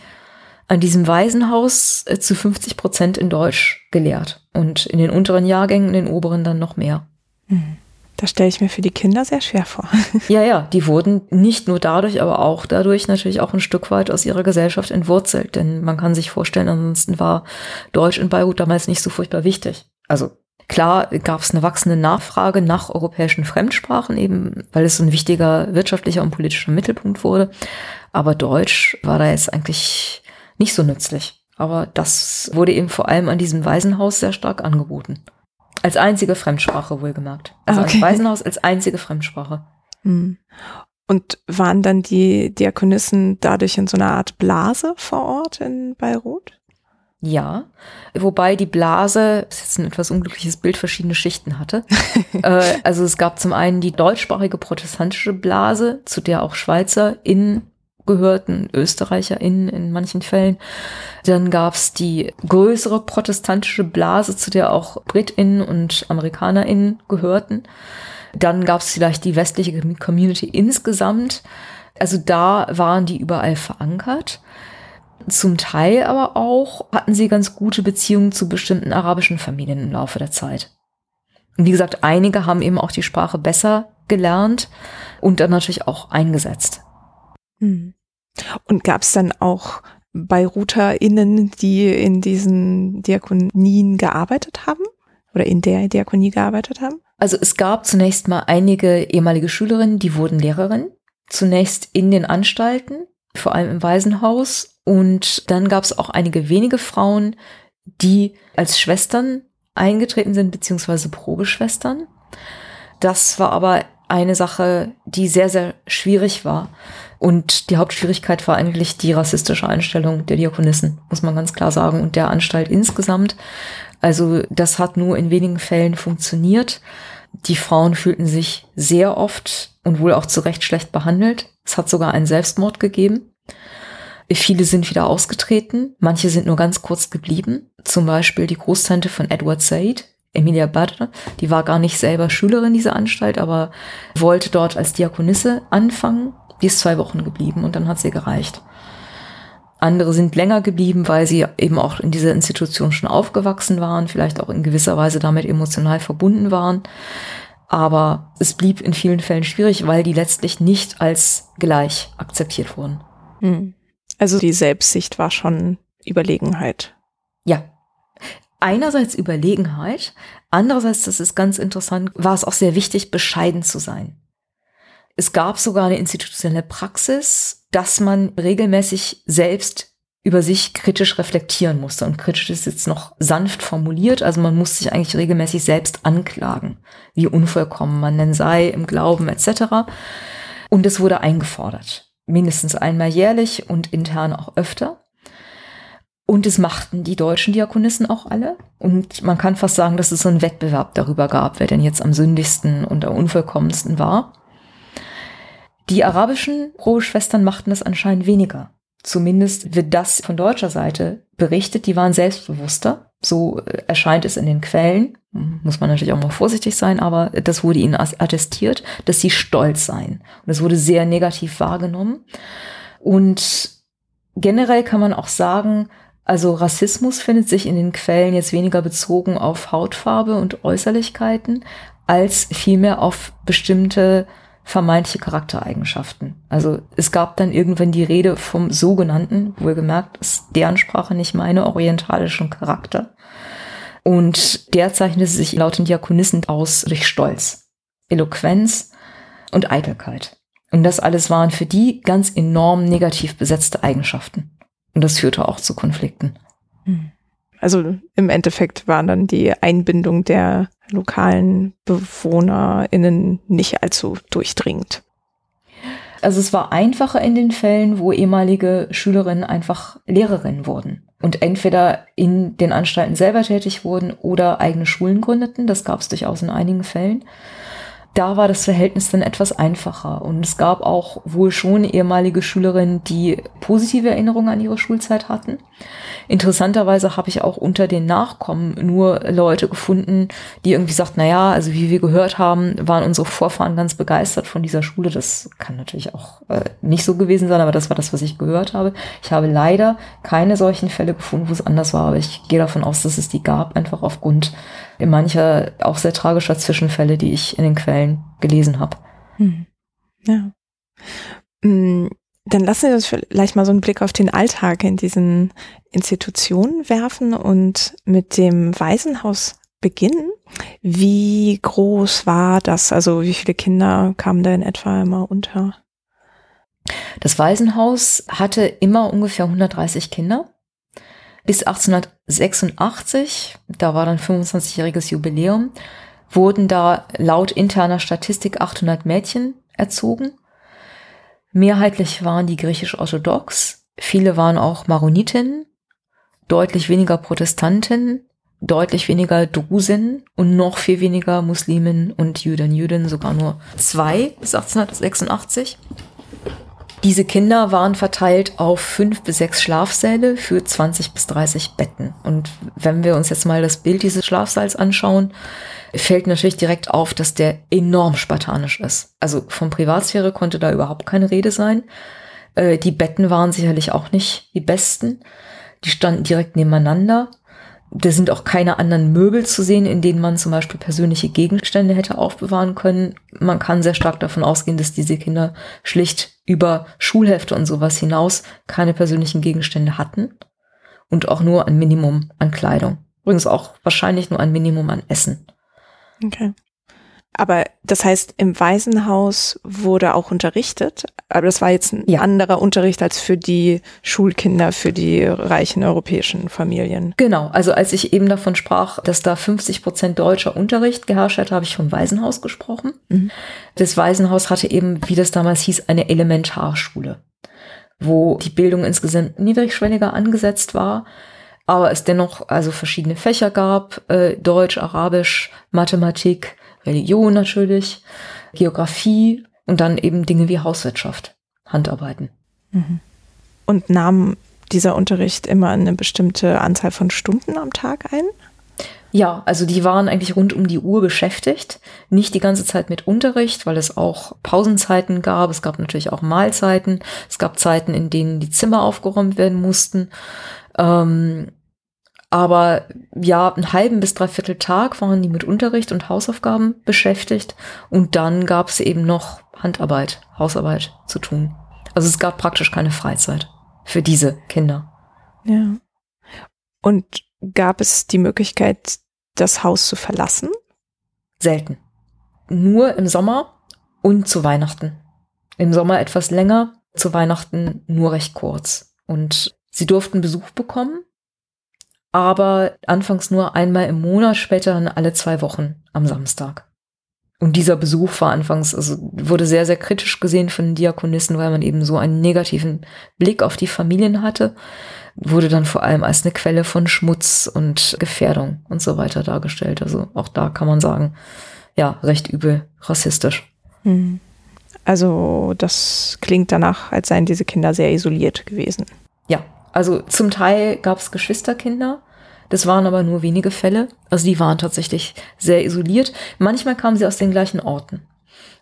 Speaker 2: an diesem Waisenhaus äh, zu 50 Prozent in Deutsch gelehrt. Und in den unteren Jahrgängen, in den oberen dann noch mehr.
Speaker 1: Mhm. Das stelle ich mir für die Kinder sehr schwer vor. [LAUGHS]
Speaker 2: Ja, ja, die wurden nicht nur dadurch, aber auch dadurch natürlich auch ein Stück weit aus ihrer Gesellschaft entwurzelt. Denn man kann sich vorstellen, ansonsten war Deutsch in Beirut damals nicht so furchtbar wichtig. Also klar gab es eine wachsende Nachfrage nach europäischen Fremdsprachen, eben weil es so ein wichtiger wirtschaftlicher und politischer Mittelpunkt wurde. Aber Deutsch war da jetzt eigentlich nicht so nützlich. Aber das wurde eben vor allem an diesem Waisenhaus sehr stark angeboten. Als einzige Fremdsprache wohlgemerkt. Also okay. Waisenhaus als einzige Fremdsprache.
Speaker 1: Hm. Und waren dann die Diakonissen dadurch in so einer Art Blase vor Ort in Beirut?
Speaker 2: Ja, wobei die Blase, das ist jetzt ein etwas unglückliches Bild, verschiedene Schichten hatte. [LAUGHS] äh, also es gab zum einen die deutschsprachige protestantische Blase, zu der auch Schweizer in gehörten, ÖsterreicherInnen in manchen Fällen. Dann gab es die größere protestantische Blase, zu der auch BritInnen und AmerikanerInnen gehörten. Dann gab es vielleicht die westliche Community insgesamt. Also da waren die überall verankert. Zum Teil aber auch hatten sie ganz gute Beziehungen zu bestimmten arabischen Familien im Laufe der Zeit. Und wie gesagt, einige haben eben auch die Sprache besser gelernt und dann natürlich auch eingesetzt.
Speaker 1: Hm. Und gab es dann auch BeiruterInnen, die in diesen Diakonien gearbeitet haben? Oder in der Diakonie gearbeitet haben?
Speaker 2: Also es gab zunächst mal einige ehemalige Schülerinnen, die wurden Lehrerinnen. Zunächst in den Anstalten, vor allem im Waisenhaus. Und dann gab es auch einige wenige Frauen, die als Schwestern eingetreten sind, beziehungsweise Probeschwestern. Das war aber eine Sache, die sehr, sehr schwierig war. Und die Hauptschwierigkeit war eigentlich die rassistische Einstellung der Diakonissen, muss man ganz klar sagen, und der Anstalt insgesamt. Also das hat nur in wenigen Fällen funktioniert. Die Frauen fühlten sich sehr oft und wohl auch zu Recht schlecht behandelt. Es hat sogar einen Selbstmord gegeben. Viele sind wieder ausgetreten, manche sind nur ganz kurz geblieben. Zum Beispiel die Großtante von Edward Said, Emilia Badr, die war gar nicht selber Schülerin dieser Anstalt, aber wollte dort als Diakonisse anfangen. Die ist zwei Wochen geblieben und dann hat sie gereicht. Andere sind länger geblieben, weil sie eben auch in dieser Institution schon aufgewachsen waren, vielleicht auch in gewisser Weise damit emotional verbunden waren. Aber es blieb in vielen Fällen schwierig, weil die letztlich nicht als gleich akzeptiert wurden.
Speaker 1: Hm. Also die Selbstsicht war schon Überlegenheit.
Speaker 2: Ja, einerseits Überlegenheit, andererseits, das ist ganz interessant, war es auch sehr wichtig, bescheiden zu sein. Es gab sogar eine institutionelle Praxis, dass man regelmäßig selbst über sich kritisch reflektieren musste. Und kritisch ist jetzt noch sanft formuliert, also man muss sich eigentlich regelmäßig selbst anklagen, wie unvollkommen man denn sei im Glauben etc. Und es wurde eingefordert, mindestens einmal jährlich und intern auch öfter. Und es machten die deutschen Diakonissen auch alle. Und man kann fast sagen, dass es so einen Wettbewerb darüber gab, wer denn jetzt am sündigsten und am unvollkommensten war. Die arabischen Pro-Schwestern machten es anscheinend weniger. Zumindest wird das von deutscher Seite berichtet, die waren selbstbewusster. So äh, erscheint es in den Quellen. Muss man natürlich auch mal vorsichtig sein, aber das wurde ihnen attestiert, dass sie stolz seien. Und es wurde sehr negativ wahrgenommen. Und generell kann man auch sagen, also Rassismus findet sich in den Quellen jetzt weniger bezogen auf Hautfarbe und Äußerlichkeiten, als vielmehr auf bestimmte vermeintliche Charaktereigenschaften. Also es gab dann irgendwann die Rede vom sogenannten, wohlgemerkt ist deren Sprache nicht meine, orientalischen Charakter. Und der zeichnete sich laut den Diakonissen aus durch Stolz, Eloquenz und Eitelkeit. Und das alles waren für die ganz enorm negativ besetzte Eigenschaften. Und das führte auch zu Konflikten.
Speaker 1: Hm. Also im Endeffekt waren dann die Einbindung der lokalen BewohnerInnen nicht allzu durchdringend.
Speaker 2: Also es war einfacher in den Fällen, wo ehemalige Schülerinnen einfach Lehrerinnen wurden und entweder in den Anstalten selber tätig wurden oder eigene Schulen gründeten. Das gab es durchaus in einigen Fällen da war das Verhältnis dann etwas einfacher. Und es gab auch wohl schon ehemalige Schülerinnen, die positive Erinnerungen an ihre Schulzeit hatten. Interessanterweise habe ich auch unter den Nachkommen nur Leute gefunden, die irgendwie sagt, na ja, also wie wir gehört haben, waren unsere Vorfahren ganz begeistert von dieser Schule. Das kann natürlich auch äh, nicht so gewesen sein, aber das war das, was ich gehört habe. Ich habe leider keine solchen Fälle gefunden, wo es anders war, aber ich gehe davon aus, dass es die gab, einfach aufgrund mancher auch sehr tragischer Zwischenfälle, die ich in den Quellen gelesen habe. Hm.
Speaker 1: Ja. Hm, dann lassen wir uns vielleicht mal so einen Blick auf den Alltag in diesen Institutionen werfen und mit dem Waisenhaus beginnen. Wie groß war das? Also wie viele Kinder kamen da in etwa immer unter?
Speaker 2: Das Waisenhaus hatte immer ungefähr 130 Kinder. Bis 1886, da war dann 25-jähriges Jubiläum, wurden da laut interner Statistik 800 Mädchen erzogen. Mehrheitlich waren die griechisch-orthodox, viele waren auch Maronitinnen, deutlich weniger Protestanten, deutlich weniger Drusen und noch viel weniger Muslimen und Juden, Juden sogar nur zwei bis 1886. Diese Kinder waren verteilt auf fünf bis sechs Schlafsäle für 20 bis 30 Betten. Und wenn wir uns jetzt mal das Bild dieses Schlafsaals anschauen, fällt natürlich direkt auf, dass der enorm spartanisch ist. Also von Privatsphäre konnte da überhaupt keine Rede sein. Äh, die Betten waren sicherlich auch nicht die besten. Die standen direkt nebeneinander. Da sind auch keine anderen Möbel zu sehen, in denen man zum Beispiel persönliche Gegenstände hätte aufbewahren können. Man kann sehr stark davon ausgehen, dass diese Kinder schlicht über Schulhefte und sowas hinaus keine persönlichen Gegenstände hatten und auch nur ein Minimum an Kleidung. Übrigens auch wahrscheinlich nur ein Minimum an Essen.
Speaker 1: Okay. Aber das heißt, im Waisenhaus wurde auch unterrichtet, aber das war jetzt ein ja. anderer Unterricht als für die Schulkinder, für die reichen europäischen Familien.
Speaker 2: Genau, also als ich eben davon sprach, dass da 50 Prozent deutscher Unterricht geherrscht hat, habe ich vom Waisenhaus gesprochen. Mhm. Das Waisenhaus hatte eben, wie das damals hieß, eine Elementarschule, wo die Bildung insgesamt niedrigschwelliger angesetzt war aber es dennoch also verschiedene Fächer gab, äh, Deutsch, Arabisch, Mathematik, Religion natürlich, Geografie und dann eben Dinge wie Hauswirtschaft, Handarbeiten. Mhm.
Speaker 1: Und nahm dieser Unterricht immer eine bestimmte Anzahl von Stunden am Tag ein?
Speaker 2: Ja, also die waren eigentlich rund um die Uhr beschäftigt. Nicht die ganze Zeit mit Unterricht, weil es auch Pausenzeiten gab. Es gab natürlich auch Mahlzeiten. Es gab Zeiten, in denen die Zimmer aufgeräumt werden mussten. Ähm, aber ja, einen halben bis dreiviertel Tag waren die mit Unterricht und Hausaufgaben beschäftigt. Und dann gab es eben noch Handarbeit, Hausarbeit zu tun. Also es gab praktisch keine Freizeit für diese Kinder.
Speaker 1: Ja. Und gab es die Möglichkeit, das Haus zu verlassen?
Speaker 2: Selten. Nur im Sommer und zu Weihnachten. Im Sommer etwas länger, zu Weihnachten nur recht kurz. Und sie durften Besuch bekommen, aber anfangs nur einmal im Monat, später dann alle zwei Wochen am Samstag. Und dieser Besuch war anfangs, also wurde sehr, sehr kritisch gesehen von den Diakonissen, weil man eben so einen negativen Blick auf die Familien hatte, wurde dann vor allem als eine Quelle von Schmutz und Gefährdung und so weiter dargestellt. Also auch da kann man sagen, ja, recht übel rassistisch.
Speaker 1: Hm. Also das klingt danach, als seien diese Kinder sehr isoliert gewesen.
Speaker 2: Ja, also zum Teil gab es Geschwisterkinder, das waren aber nur wenige Fälle. Also die waren tatsächlich sehr isoliert. Manchmal kamen sie aus den gleichen Orten.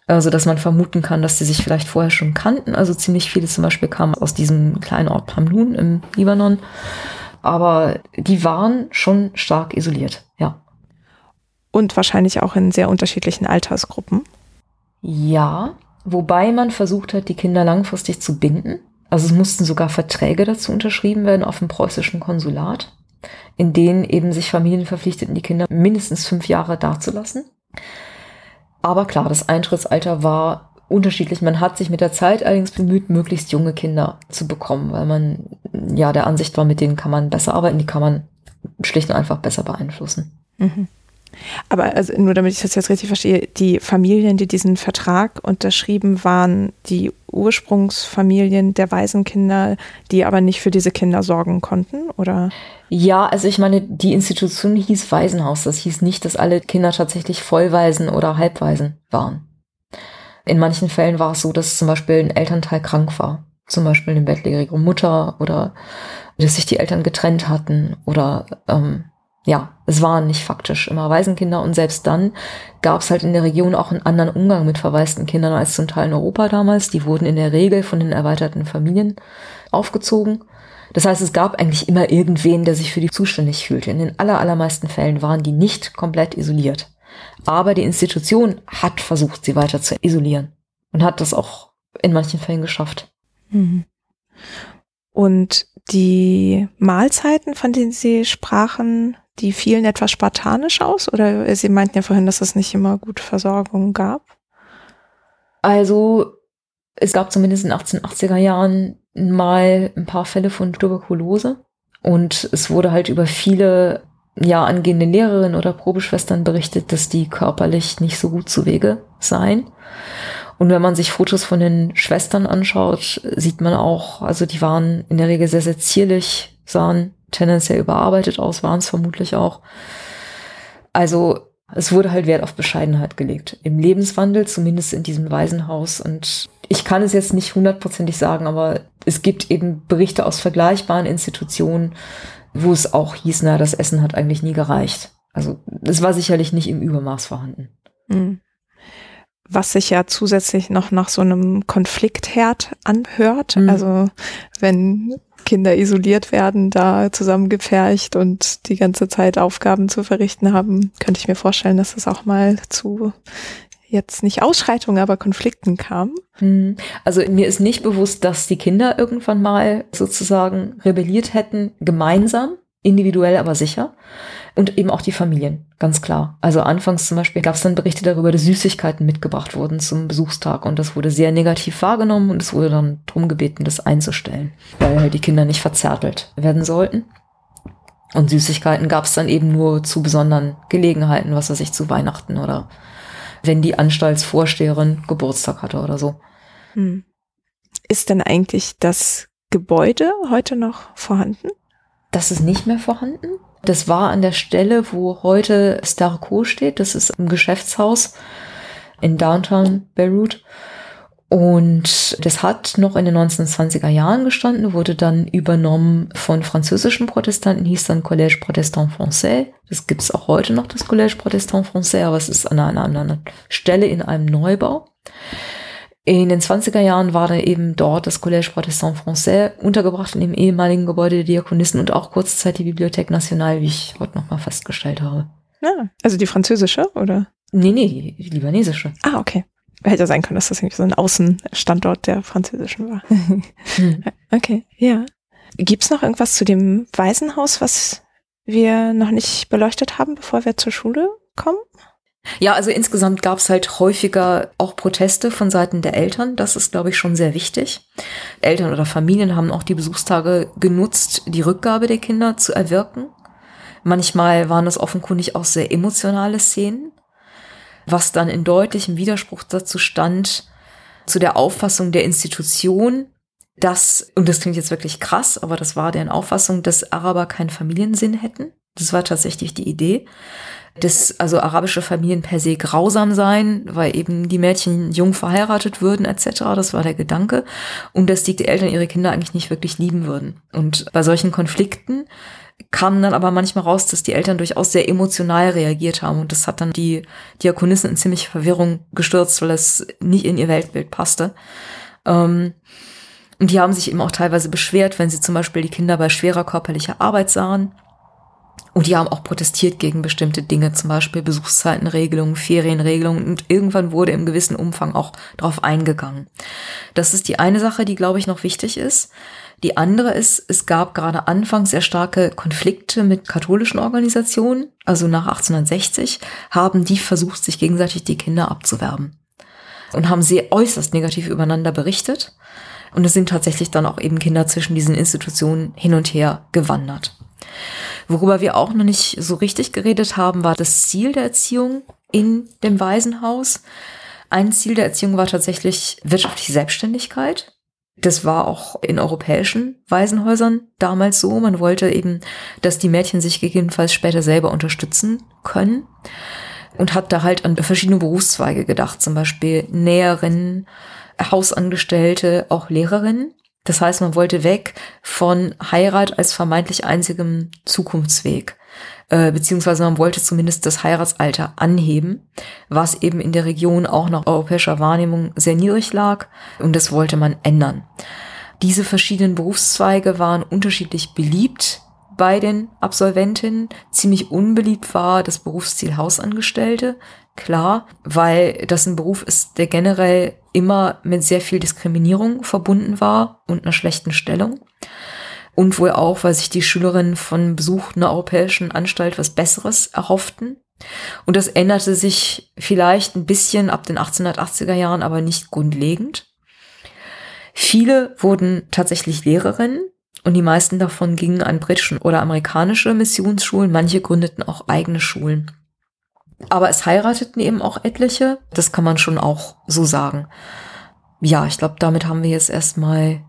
Speaker 2: Also, dass man vermuten kann, dass sie sich vielleicht vorher schon kannten. Also ziemlich viele zum Beispiel kamen aus diesem kleinen Ort Pamlun im Libanon. Aber die waren schon stark isoliert, ja.
Speaker 1: Und wahrscheinlich auch in sehr unterschiedlichen Altersgruppen.
Speaker 2: Ja, wobei man versucht hat, die Kinder langfristig zu binden. Also es mussten sogar Verträge dazu unterschrieben werden auf dem preußischen Konsulat in denen eben sich Familien verpflichteten, die Kinder mindestens fünf Jahre dazulassen. Aber klar, das Eintrittsalter war unterschiedlich. Man hat sich mit der Zeit allerdings bemüht, möglichst junge Kinder zu bekommen, weil man ja der Ansicht war, mit denen kann man besser arbeiten, die kann man schlicht und einfach besser beeinflussen.
Speaker 1: Mhm. Aber also nur damit ich das jetzt richtig verstehe, die Familien, die diesen Vertrag unterschrieben, waren die Ursprungsfamilien der Waisenkinder, die aber nicht für diese Kinder sorgen konnten, oder?
Speaker 2: Ja, also ich meine, die Institution hieß Waisenhaus. Das hieß nicht, dass alle Kinder tatsächlich Vollwaisen oder Halbwaisen waren. In manchen Fällen war es so, dass zum Beispiel ein Elternteil krank war. Zum Beispiel eine bettlägerige Mutter oder dass sich die Eltern getrennt hatten oder ähm, ja, es waren nicht faktisch immer Waisenkinder und selbst dann gab es halt in der Region auch einen anderen Umgang mit verwaisten Kindern als zum Teil in Europa damals. Die wurden in der Regel von den erweiterten Familien aufgezogen. Das heißt, es gab eigentlich immer irgendwen, der sich für die zuständig fühlte. In den aller, allermeisten Fällen waren die nicht komplett isoliert. Aber die Institution hat versucht, sie weiter zu isolieren und hat das auch in manchen Fällen geschafft. Mhm.
Speaker 1: Und die Mahlzeiten, von denen Sie sprachen, die fielen etwas spartanisch aus? Oder Sie meinten ja vorhin, dass es nicht immer gute Versorgung gab?
Speaker 2: Also es gab zumindest in den 1880er Jahren mal ein paar Fälle von Tuberkulose. Und es wurde halt über viele ja, angehende Lehrerinnen oder Probeschwestern berichtet, dass die körperlich nicht so gut zu Wege seien. Und wenn man sich Fotos von den Schwestern anschaut, sieht man auch, also die waren in der Regel sehr, sehr zierlich, sahen tendenziell überarbeitet aus, waren es vermutlich auch. Also es wurde halt Wert auf Bescheidenheit gelegt. Im Lebenswandel, zumindest in diesem Waisenhaus. Und ich kann es jetzt nicht hundertprozentig sagen, aber es gibt eben Berichte aus vergleichbaren Institutionen, wo es auch hieß, na, das Essen hat eigentlich nie gereicht. Also es war sicherlich nicht im Übermaß vorhanden. Mhm.
Speaker 1: Was sich ja zusätzlich noch nach so einem Konfliktherd anhört. Mhm. Also wenn Kinder isoliert werden, da zusammengepfercht und die ganze Zeit Aufgaben zu verrichten haben, könnte ich mir vorstellen, dass es auch mal zu jetzt nicht Ausschreitungen, aber Konflikten kam.
Speaker 2: Hm. Also mir ist nicht bewusst, dass die Kinder irgendwann mal sozusagen rebelliert hätten, gemeinsam, individuell aber sicher. Und eben auch die Familien, ganz klar. Also anfangs zum Beispiel gab es dann Berichte darüber, dass Süßigkeiten mitgebracht wurden zum Besuchstag und das wurde sehr negativ wahrgenommen und es wurde dann drum gebeten, das einzustellen, weil die Kinder nicht verzärtelt werden sollten. Und Süßigkeiten gab es dann eben nur zu besonderen Gelegenheiten, was weiß ich, zu Weihnachten oder wenn die Anstaltsvorsteherin Geburtstag hatte oder so. Hm.
Speaker 1: Ist denn eigentlich das Gebäude heute noch vorhanden?
Speaker 2: Das ist nicht mehr vorhanden. Das war an der Stelle, wo heute Starco steht. Das ist ein Geschäftshaus in Downtown Beirut. Und das hat noch in den 1920er Jahren gestanden, wurde dann übernommen von französischen Protestanten, hieß dann Collège Protestant Français. Das gibt es auch heute noch, das Collège Protestant Français, aber es ist an einer anderen Stelle in einem Neubau. In den 20er Jahren war dann eben dort das Collège Protestant Français untergebracht in dem ehemaligen Gebäude der Diakonissen und auch kurzzeit die Bibliothèque Nationale, wie ich heute nochmal festgestellt habe.
Speaker 1: Ja, also die französische, oder?
Speaker 2: Nee, nee, die libanesische.
Speaker 1: Ah, okay. Hätte sein können, dass das irgendwie so ein Außenstandort der französischen war. Hm. [LAUGHS] Okay, ja. Gibt's noch irgendwas zu dem Waisenhaus, was wir noch nicht beleuchtet haben, bevor wir zur Schule kommen?
Speaker 2: Ja, also insgesamt gab es halt häufiger auch Proteste von Seiten der Eltern. Das ist, glaube ich, schon sehr wichtig. Eltern oder Familien haben auch die Besuchstage genutzt, die Rückgabe der Kinder zu erwirken. Manchmal waren es offenkundig auch sehr emotionale Szenen, was dann in deutlichem Widerspruch dazu stand, zu der Auffassung der Institution, dass, und das klingt jetzt wirklich krass, aber das war deren Auffassung, dass Araber keinen Familiensinn hätten. Das war tatsächlich die Idee dass also arabische Familien per se grausam seien, weil eben die Mädchen jung verheiratet würden etc. Das war der Gedanke und dass die Eltern ihre Kinder eigentlich nicht wirklich lieben würden. Und bei solchen Konflikten kam dann aber manchmal raus, dass die Eltern durchaus sehr emotional reagiert haben und das hat dann die Diakonissen in ziemlich Verwirrung gestürzt, weil es nicht in ihr Weltbild passte. Ähm, und die haben sich eben auch teilweise beschwert, wenn sie zum Beispiel die Kinder bei schwerer körperlicher Arbeit sahen und die haben auch protestiert gegen bestimmte Dinge, zum Beispiel Besuchszeitenregelungen, Ferienregelungen und irgendwann wurde im gewissen Umfang auch darauf eingegangen. Das ist die eine Sache, die, glaube ich, noch wichtig ist. Die andere ist, es gab gerade anfangs sehr starke Konflikte mit katholischen Organisationen. Also nach 1860 haben die versucht, sich gegenseitig die Kinder abzuwerben und haben sehr äußerst negativ übereinander berichtet. Und es sind tatsächlich dann auch eben Kinder zwischen diesen Institutionen hin und her gewandert. Worüber wir auch noch nicht so richtig geredet haben, war das Ziel der Erziehung in dem Waisenhaus. Ein Ziel der Erziehung war tatsächlich wirtschaftliche Selbstständigkeit. Das war auch in europäischen Waisenhäusern damals so. Man wollte eben, dass die Mädchen sich gegebenenfalls später selber unterstützen können und hat da halt an verschiedene Berufszweige gedacht, zum Beispiel Näherinnen, Hausangestellte, auch Lehrerinnen. Das heißt, man wollte weg von Heirat als vermeintlich einzigem Zukunftsweg. Äh, beziehungsweise man wollte zumindest das Heiratsalter anheben, was eben in der Region auch nach europäischer Wahrnehmung sehr niedrig lag und das wollte man ändern. Diese verschiedenen Berufszweige waren unterschiedlich beliebt bei den Absolventinnen. Ziemlich unbeliebt war das Berufsziel Hausangestellte. Klar, weil das ein Beruf ist, der generell immer mit sehr viel Diskriminierung verbunden war und einer schlechten Stellung. Und wohl auch, weil sich die Schülerinnen von Besuch einer europäischen Anstalt was Besseres erhofften. Und das änderte sich vielleicht ein bisschen ab den 1880er Jahren, aber nicht grundlegend. Viele wurden tatsächlich Lehrerinnen und die meisten davon gingen an britische oder amerikanische Missionsschulen. Manche gründeten auch eigene Schulen. Aber es heirateten eben auch etliche. Das kann man schon auch so sagen. Ja, ich glaube, damit haben wir jetzt erstmal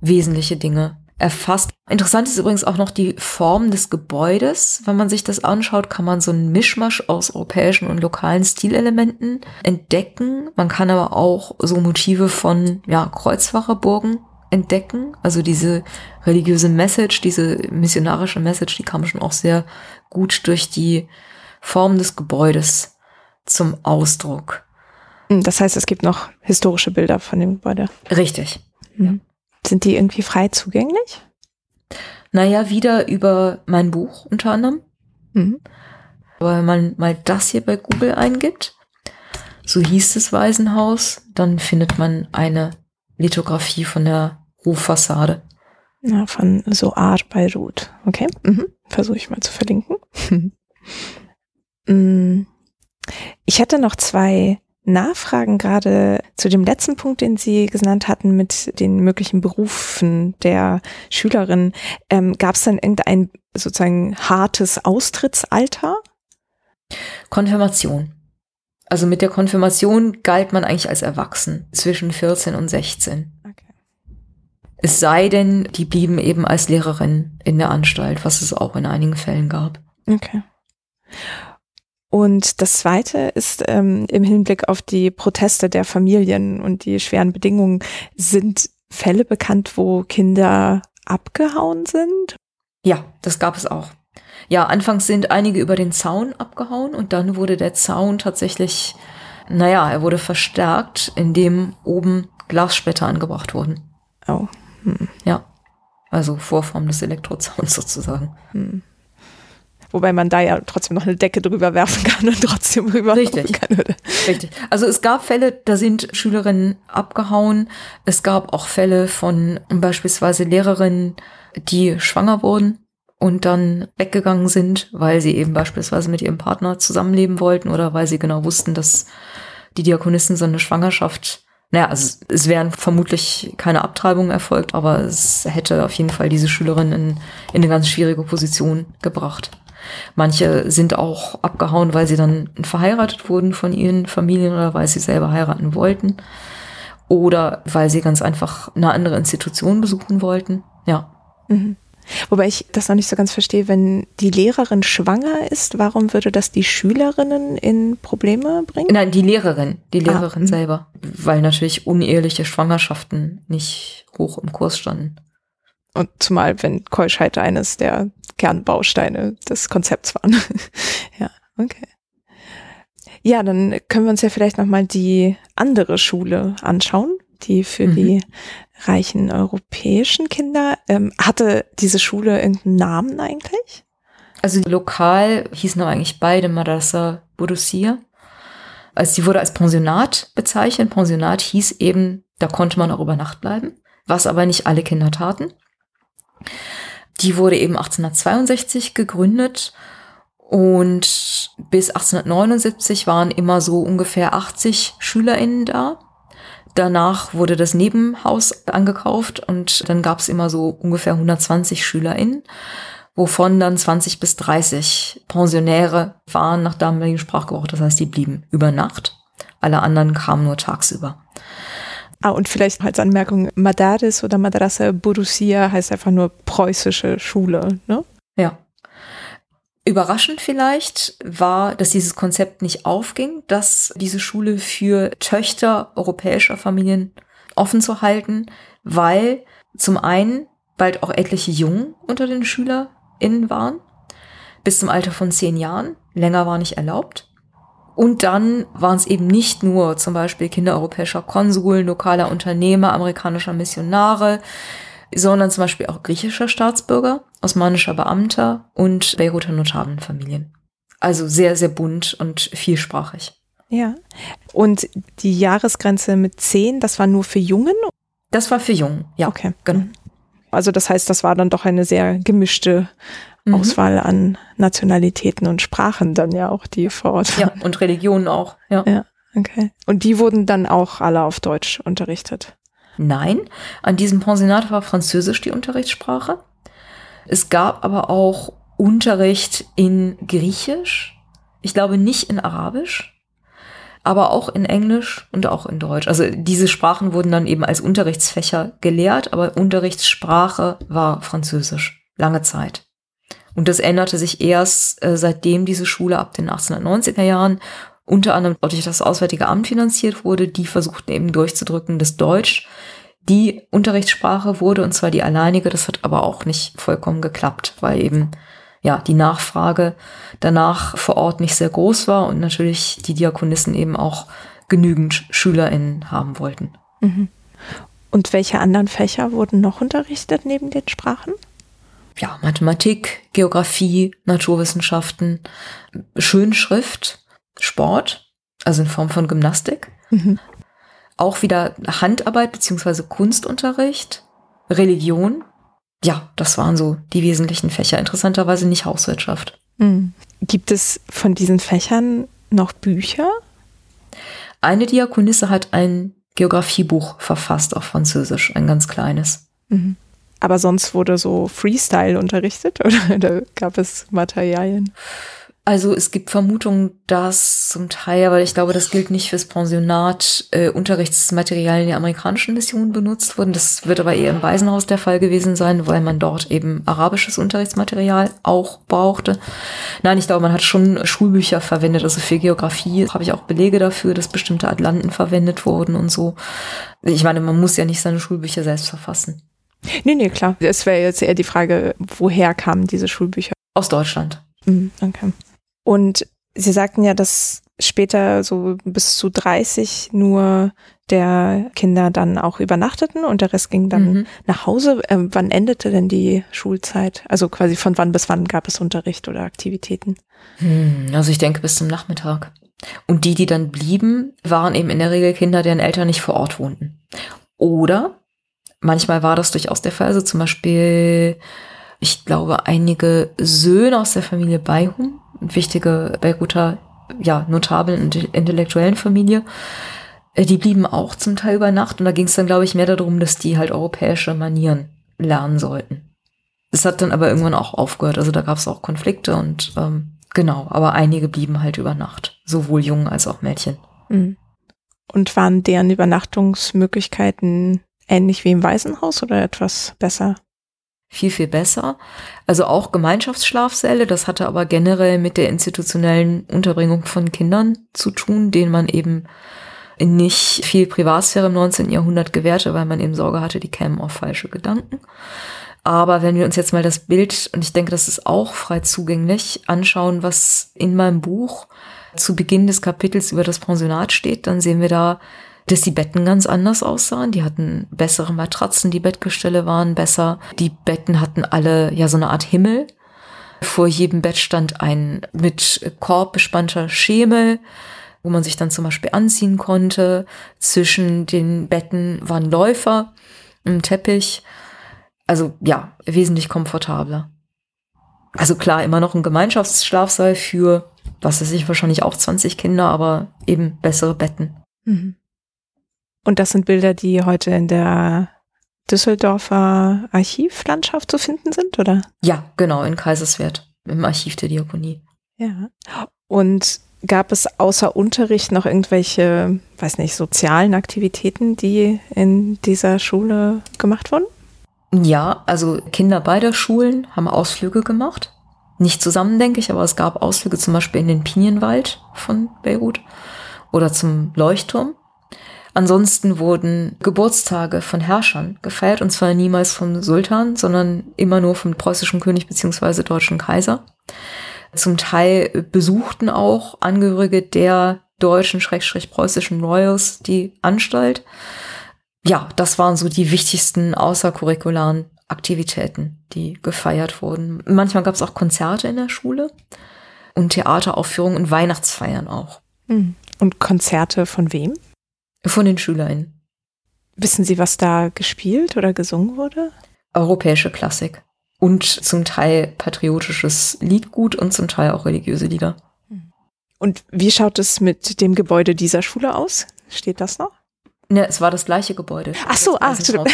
Speaker 2: wesentliche Dinge erfasst. Interessant ist übrigens auch noch die Form des Gebäudes. Wenn man sich das anschaut, kann man so einen Mischmasch aus europäischen und lokalen Stilelementen entdecken. Man kann aber auch so Motive von ja, Kreuzfahrerburgen entdecken. Also diese religiöse Message, diese missionarische Message, die kam schon auch sehr gut durch die Form des Gebäudes zum Ausdruck.
Speaker 1: Hm, das heißt, es gibt noch historische Bilder von dem Gebäude.
Speaker 2: Richtig.
Speaker 1: Mhm. Sind die irgendwie frei zugänglich?
Speaker 2: Naja, wieder über mein Buch unter anderem. Mhm. Aber wenn man mal das hier bei Google eingibt, so hieß das Waisenhaus, dann findet man eine Lithografie von der Ruffassade.
Speaker 1: Ja, von Soar Beirut. Okay, mhm. versuche ich mal zu verlinken. [LAUGHS] Mm. Ich hätte noch zwei Nachfragen gerade zu dem letzten Punkt, den Sie genannt hatten mit den möglichen Berufen der Schülerin. Ähm, Gab es dann irgendein sozusagen hartes Austrittsalter?
Speaker 2: Konfirmation. Also mit der Konfirmation galt man eigentlich als erwachsen zwischen 14 und 16. Okay. Es sei denn, die blieben eben als Lehrerin in der Anstalt, was es auch in einigen Fällen gab.
Speaker 1: Okay. Und das Zweite ist ähm, im Hinblick auf die Proteste der Familien und die schweren Bedingungen, sind Fälle bekannt, wo Kinder abgehauen sind?
Speaker 2: Ja, das gab es auch. Ja, anfangs sind einige über den Zaun abgehauen und dann wurde der Zaun tatsächlich, naja, er wurde verstärkt, indem oben Glassplitter angebracht wurden.
Speaker 1: Oh. Hm.
Speaker 2: Ja. Also Vorform des Elektrozauns [LAUGHS] sozusagen. Hm.
Speaker 1: Wobei man da ja trotzdem noch eine Decke drüber werfen kann und trotzdem rüber
Speaker 2: Richtig. kann. Richtig. Also es gab Fälle, da sind Schülerinnen abgehauen. Es gab auch Fälle von beispielsweise Lehrerinnen, die schwanger wurden und dann weggegangen sind, weil sie eben beispielsweise mit ihrem Partner zusammenleben wollten oder weil sie genau wussten, dass die Diakonissen so eine Schwangerschaft, naja, also es wären vermutlich keine Abtreibungen erfolgt, aber es hätte auf jeden Fall diese Schülerin in, in eine ganz schwierige Position gebracht. Manche sind auch abgehauen, weil sie dann verheiratet wurden von ihren Familien oder weil sie selber heiraten wollten oder weil sie ganz einfach eine andere Institution besuchen wollten. Ja.
Speaker 1: Mhm. Wobei ich das noch nicht so ganz verstehe, wenn die Lehrerin schwanger ist, warum würde das die Schülerinnen in Probleme bringen?
Speaker 2: Nein, die Lehrerin, die ah, Lehrerin ah, selber, weil natürlich uneheliche Schwangerschaften nicht hoch im Kurs standen.
Speaker 1: Und zumal, wenn Keuschheit eines der Kernbausteine des Konzepts waren. [LAUGHS] ja, okay. Ja, dann können wir uns ja vielleicht nochmal die andere Schule anschauen, die für mhm. die reichen europäischen Kinder. Ähm, hatte diese Schule irgendeinen Namen eigentlich?
Speaker 2: Also lokal hießen eigentlich beide Madrasa Borussia. Also sie wurde als Pensionat bezeichnet. Pensionat hieß eben, da konnte man auch über Nacht bleiben, was aber nicht alle Kinder taten. Die wurde eben 1862 gegründet und bis 1879 waren immer so ungefähr 80 SchülerInnen da. Danach wurde das Nebenhaus angekauft und dann gab es immer so ungefähr 120 SchülerInnen, wovon dann 20 bis 30 Pensionäre waren nach damaligem Sprachgebrauch. Das heißt, die blieben über Nacht. Alle anderen kamen nur tagsüber.
Speaker 1: Ah, und vielleicht als Anmerkung, Madaris oder Madrasa Borussia heißt einfach nur preußische Schule, ne?
Speaker 2: Ja. Überraschend vielleicht war, dass dieses Konzept nicht aufging, dass diese Schule für Töchter europäischer Familien offen zu halten, weil zum einen bald auch etliche Jungen unter den SchülerInnen waren, bis zum Alter von zehn Jahren. Länger war nicht erlaubt. Und dann waren es eben nicht nur zum Beispiel Kinder europäischer Konsuln, lokaler Unternehmer, amerikanischer Missionare, sondern zum Beispiel auch griechischer Staatsbürger, osmanischer Beamter und Beiruter Notabenfamilien. Also sehr, sehr bunt und vielsprachig.
Speaker 1: Ja. Und die Jahresgrenze mit zehn, das war nur für Jungen?
Speaker 2: Das war für Jungen, ja.
Speaker 1: Okay. Genau. Also das heißt, das war dann doch eine sehr gemischte mhm. Auswahl an Nationalitäten und Sprachen dann ja auch, die vor Ort
Speaker 2: waren. Ja, und Religionen auch, ja.
Speaker 1: Ja, okay. Und die wurden dann auch alle auf Deutsch unterrichtet?
Speaker 2: Nein, an diesem Pensionat war Französisch die Unterrichtssprache. Es gab aber auch Unterricht in Griechisch, ich glaube nicht in Arabisch, aber auch in Englisch und auch in Deutsch. Also diese Sprachen wurden dann eben als Unterrichtsfächer gelehrt, aber Unterrichtssprache war Französisch lange Zeit. Und das änderte sich erst äh, seitdem diese Schule ab den 1890er Jahren unter anderem durch das Auswärtige Amt finanziert wurde. Die versuchten eben durchzudrücken, dass Deutsch die Unterrichtssprache wurde, und zwar die alleinige. Das hat aber auch nicht vollkommen geklappt, weil eben ja die Nachfrage danach vor Ort nicht sehr groß war und natürlich die Diakonissen eben auch genügend SchülerInnen haben wollten. Mhm.
Speaker 1: Und welche anderen Fächer wurden noch unterrichtet neben den Sprachen?
Speaker 2: Ja, Mathematik, Geografie, Naturwissenschaften, Schönschrift, Sport, also in Form von Gymnastik. Mhm. Auch wieder Handarbeit beziehungsweise Kunstunterricht, Religion. Ja, das waren so die wesentlichen Fächer. Interessanterweise nicht Hauswirtschaft.
Speaker 1: Mhm. Gibt es von diesen Fächern noch Bücher?
Speaker 2: Eine Diakonisse hat ein Geografiebuch verfasst auf Französisch, ein ganz kleines. Mhm.
Speaker 1: Aber sonst wurde so Freestyle unterrichtet [LAUGHS] oder da gab es Materialien?
Speaker 2: Also es gibt Vermutungen, dass zum Teil, weil ich glaube, das gilt nicht fürs Pensionat, äh, Unterrichtsmaterialien der amerikanischen Mission benutzt wurden. Das wird aber eher im Waisenhaus der Fall gewesen sein, weil man dort eben arabisches Unterrichtsmaterial auch brauchte. Nein, ich glaube, man hat schon Schulbücher verwendet. Also für Geografie habe ich auch Belege dafür, dass bestimmte Atlanten verwendet wurden und so. Ich meine, man muss ja nicht seine Schulbücher selbst verfassen.
Speaker 1: Nee, nee, klar. Es wäre jetzt eher die Frage, woher kamen diese Schulbücher?
Speaker 2: Aus Deutschland.
Speaker 1: Mhm, okay. Und Sie sagten ja, dass später so bis zu 30 nur der Kinder dann auch übernachteten und der Rest ging dann mhm. nach Hause. Ähm, wann endete denn die Schulzeit? Also quasi von wann bis wann gab es Unterricht oder Aktivitäten?
Speaker 2: Hm, also ich denke bis zum Nachmittag. Und die, die dann blieben, waren eben in der Regel Kinder, deren Eltern nicht vor Ort wohnten. Oder Manchmal war das durchaus der Fall. Also zum Beispiel ich glaube, einige Söhne aus der Familie Beihum, wichtige Beiruter, ja, notablen und intellektuellen Familie, äh, die blieben auch zum Teil über Nacht und da ging es dann, glaube ich, mehr darum, dass die halt europäische Manieren lernen sollten. Das hat dann aber irgendwann auch aufgehört, also da gab es auch Konflikte und ähm, genau, aber einige blieben halt über Nacht, sowohl Jungen als auch Mädchen.
Speaker 1: Mhm. Und waren deren Übernachtungsmöglichkeiten ähnlich wie im Waisenhaus oder etwas besser?
Speaker 2: Viel, viel besser. Also auch Gemeinschaftsschlafsäle, das hatte aber generell mit der institutionellen Unterbringung von Kindern zu tun, denen man eben nicht viel Privatsphäre im 19. Jahrhundert gewährte, weil man eben Sorge hatte, die kämen auf falsche Gedanken. Aber wenn wir uns jetzt mal das Bild, und ich denke, das ist auch frei zugänglich, anschauen, was in meinem Buch zu Beginn des Kapitels über das Pensionat steht, dann sehen wir da, dass die Betten ganz anders aussahen. Die hatten bessere Matratzen, die Bettgestelle waren besser. Die Betten hatten alle ja so eine Art Himmel. Vor jedem Bett stand ein mit Korb bespannter Schemel, wo man sich dann zum Beispiel anziehen konnte. Zwischen den Betten waren Läufer, ein Teppich. Also ja, wesentlich komfortabler. Also klar, immer noch ein Gemeinschaftsschlafsaal für, was weiß ich, wahrscheinlich auch 20 Kinder, aber eben bessere Betten. Mhm.
Speaker 1: Und das sind Bilder, die heute in der Düsseldorfer Archivlandschaft zu finden sind, oder?
Speaker 2: Ja, genau, in Kaiserswerth, im Archiv der Diakonie.
Speaker 1: Ja. Und gab es außer Unterricht noch irgendwelche, weiß nicht, sozialen Aktivitäten, die in dieser Schule gemacht wurden?
Speaker 2: Ja, also Kinder beider Schulen haben Ausflüge gemacht. Nicht zusammen, denke ich, aber es gab Ausflüge zum Beispiel in den Pinienwald von Beirut oder zum Leuchtturm. Ansonsten wurden Geburtstage von Herrschern gefeiert und zwar niemals vom Sultan, sondern immer nur vom preußischen König beziehungsweise deutschen Kaiser. Zum Teil besuchten auch Angehörige der deutschen, schrägstrich preußischen Royals die Anstalt. Ja, das waren so die wichtigsten außerkurrikularen Aktivitäten, die gefeiert wurden. Manchmal gab es auch Konzerte in der Schule und Theateraufführungen und Weihnachtsfeiern auch.
Speaker 1: Hm. Und Konzerte von wem?
Speaker 2: Von den SchülerInnen.
Speaker 1: Wissen Sie, was da gespielt oder gesungen wurde?
Speaker 2: Europäische Klassik. Und zum Teil patriotisches Liedgut und zum Teil auch religiöse Lieder.
Speaker 1: Und wie schaut es mit dem Gebäude dieser Schule aus? Steht das noch?
Speaker 2: Ne, es war das gleiche Gebäude.
Speaker 1: Ach so, ach,
Speaker 2: stimmt.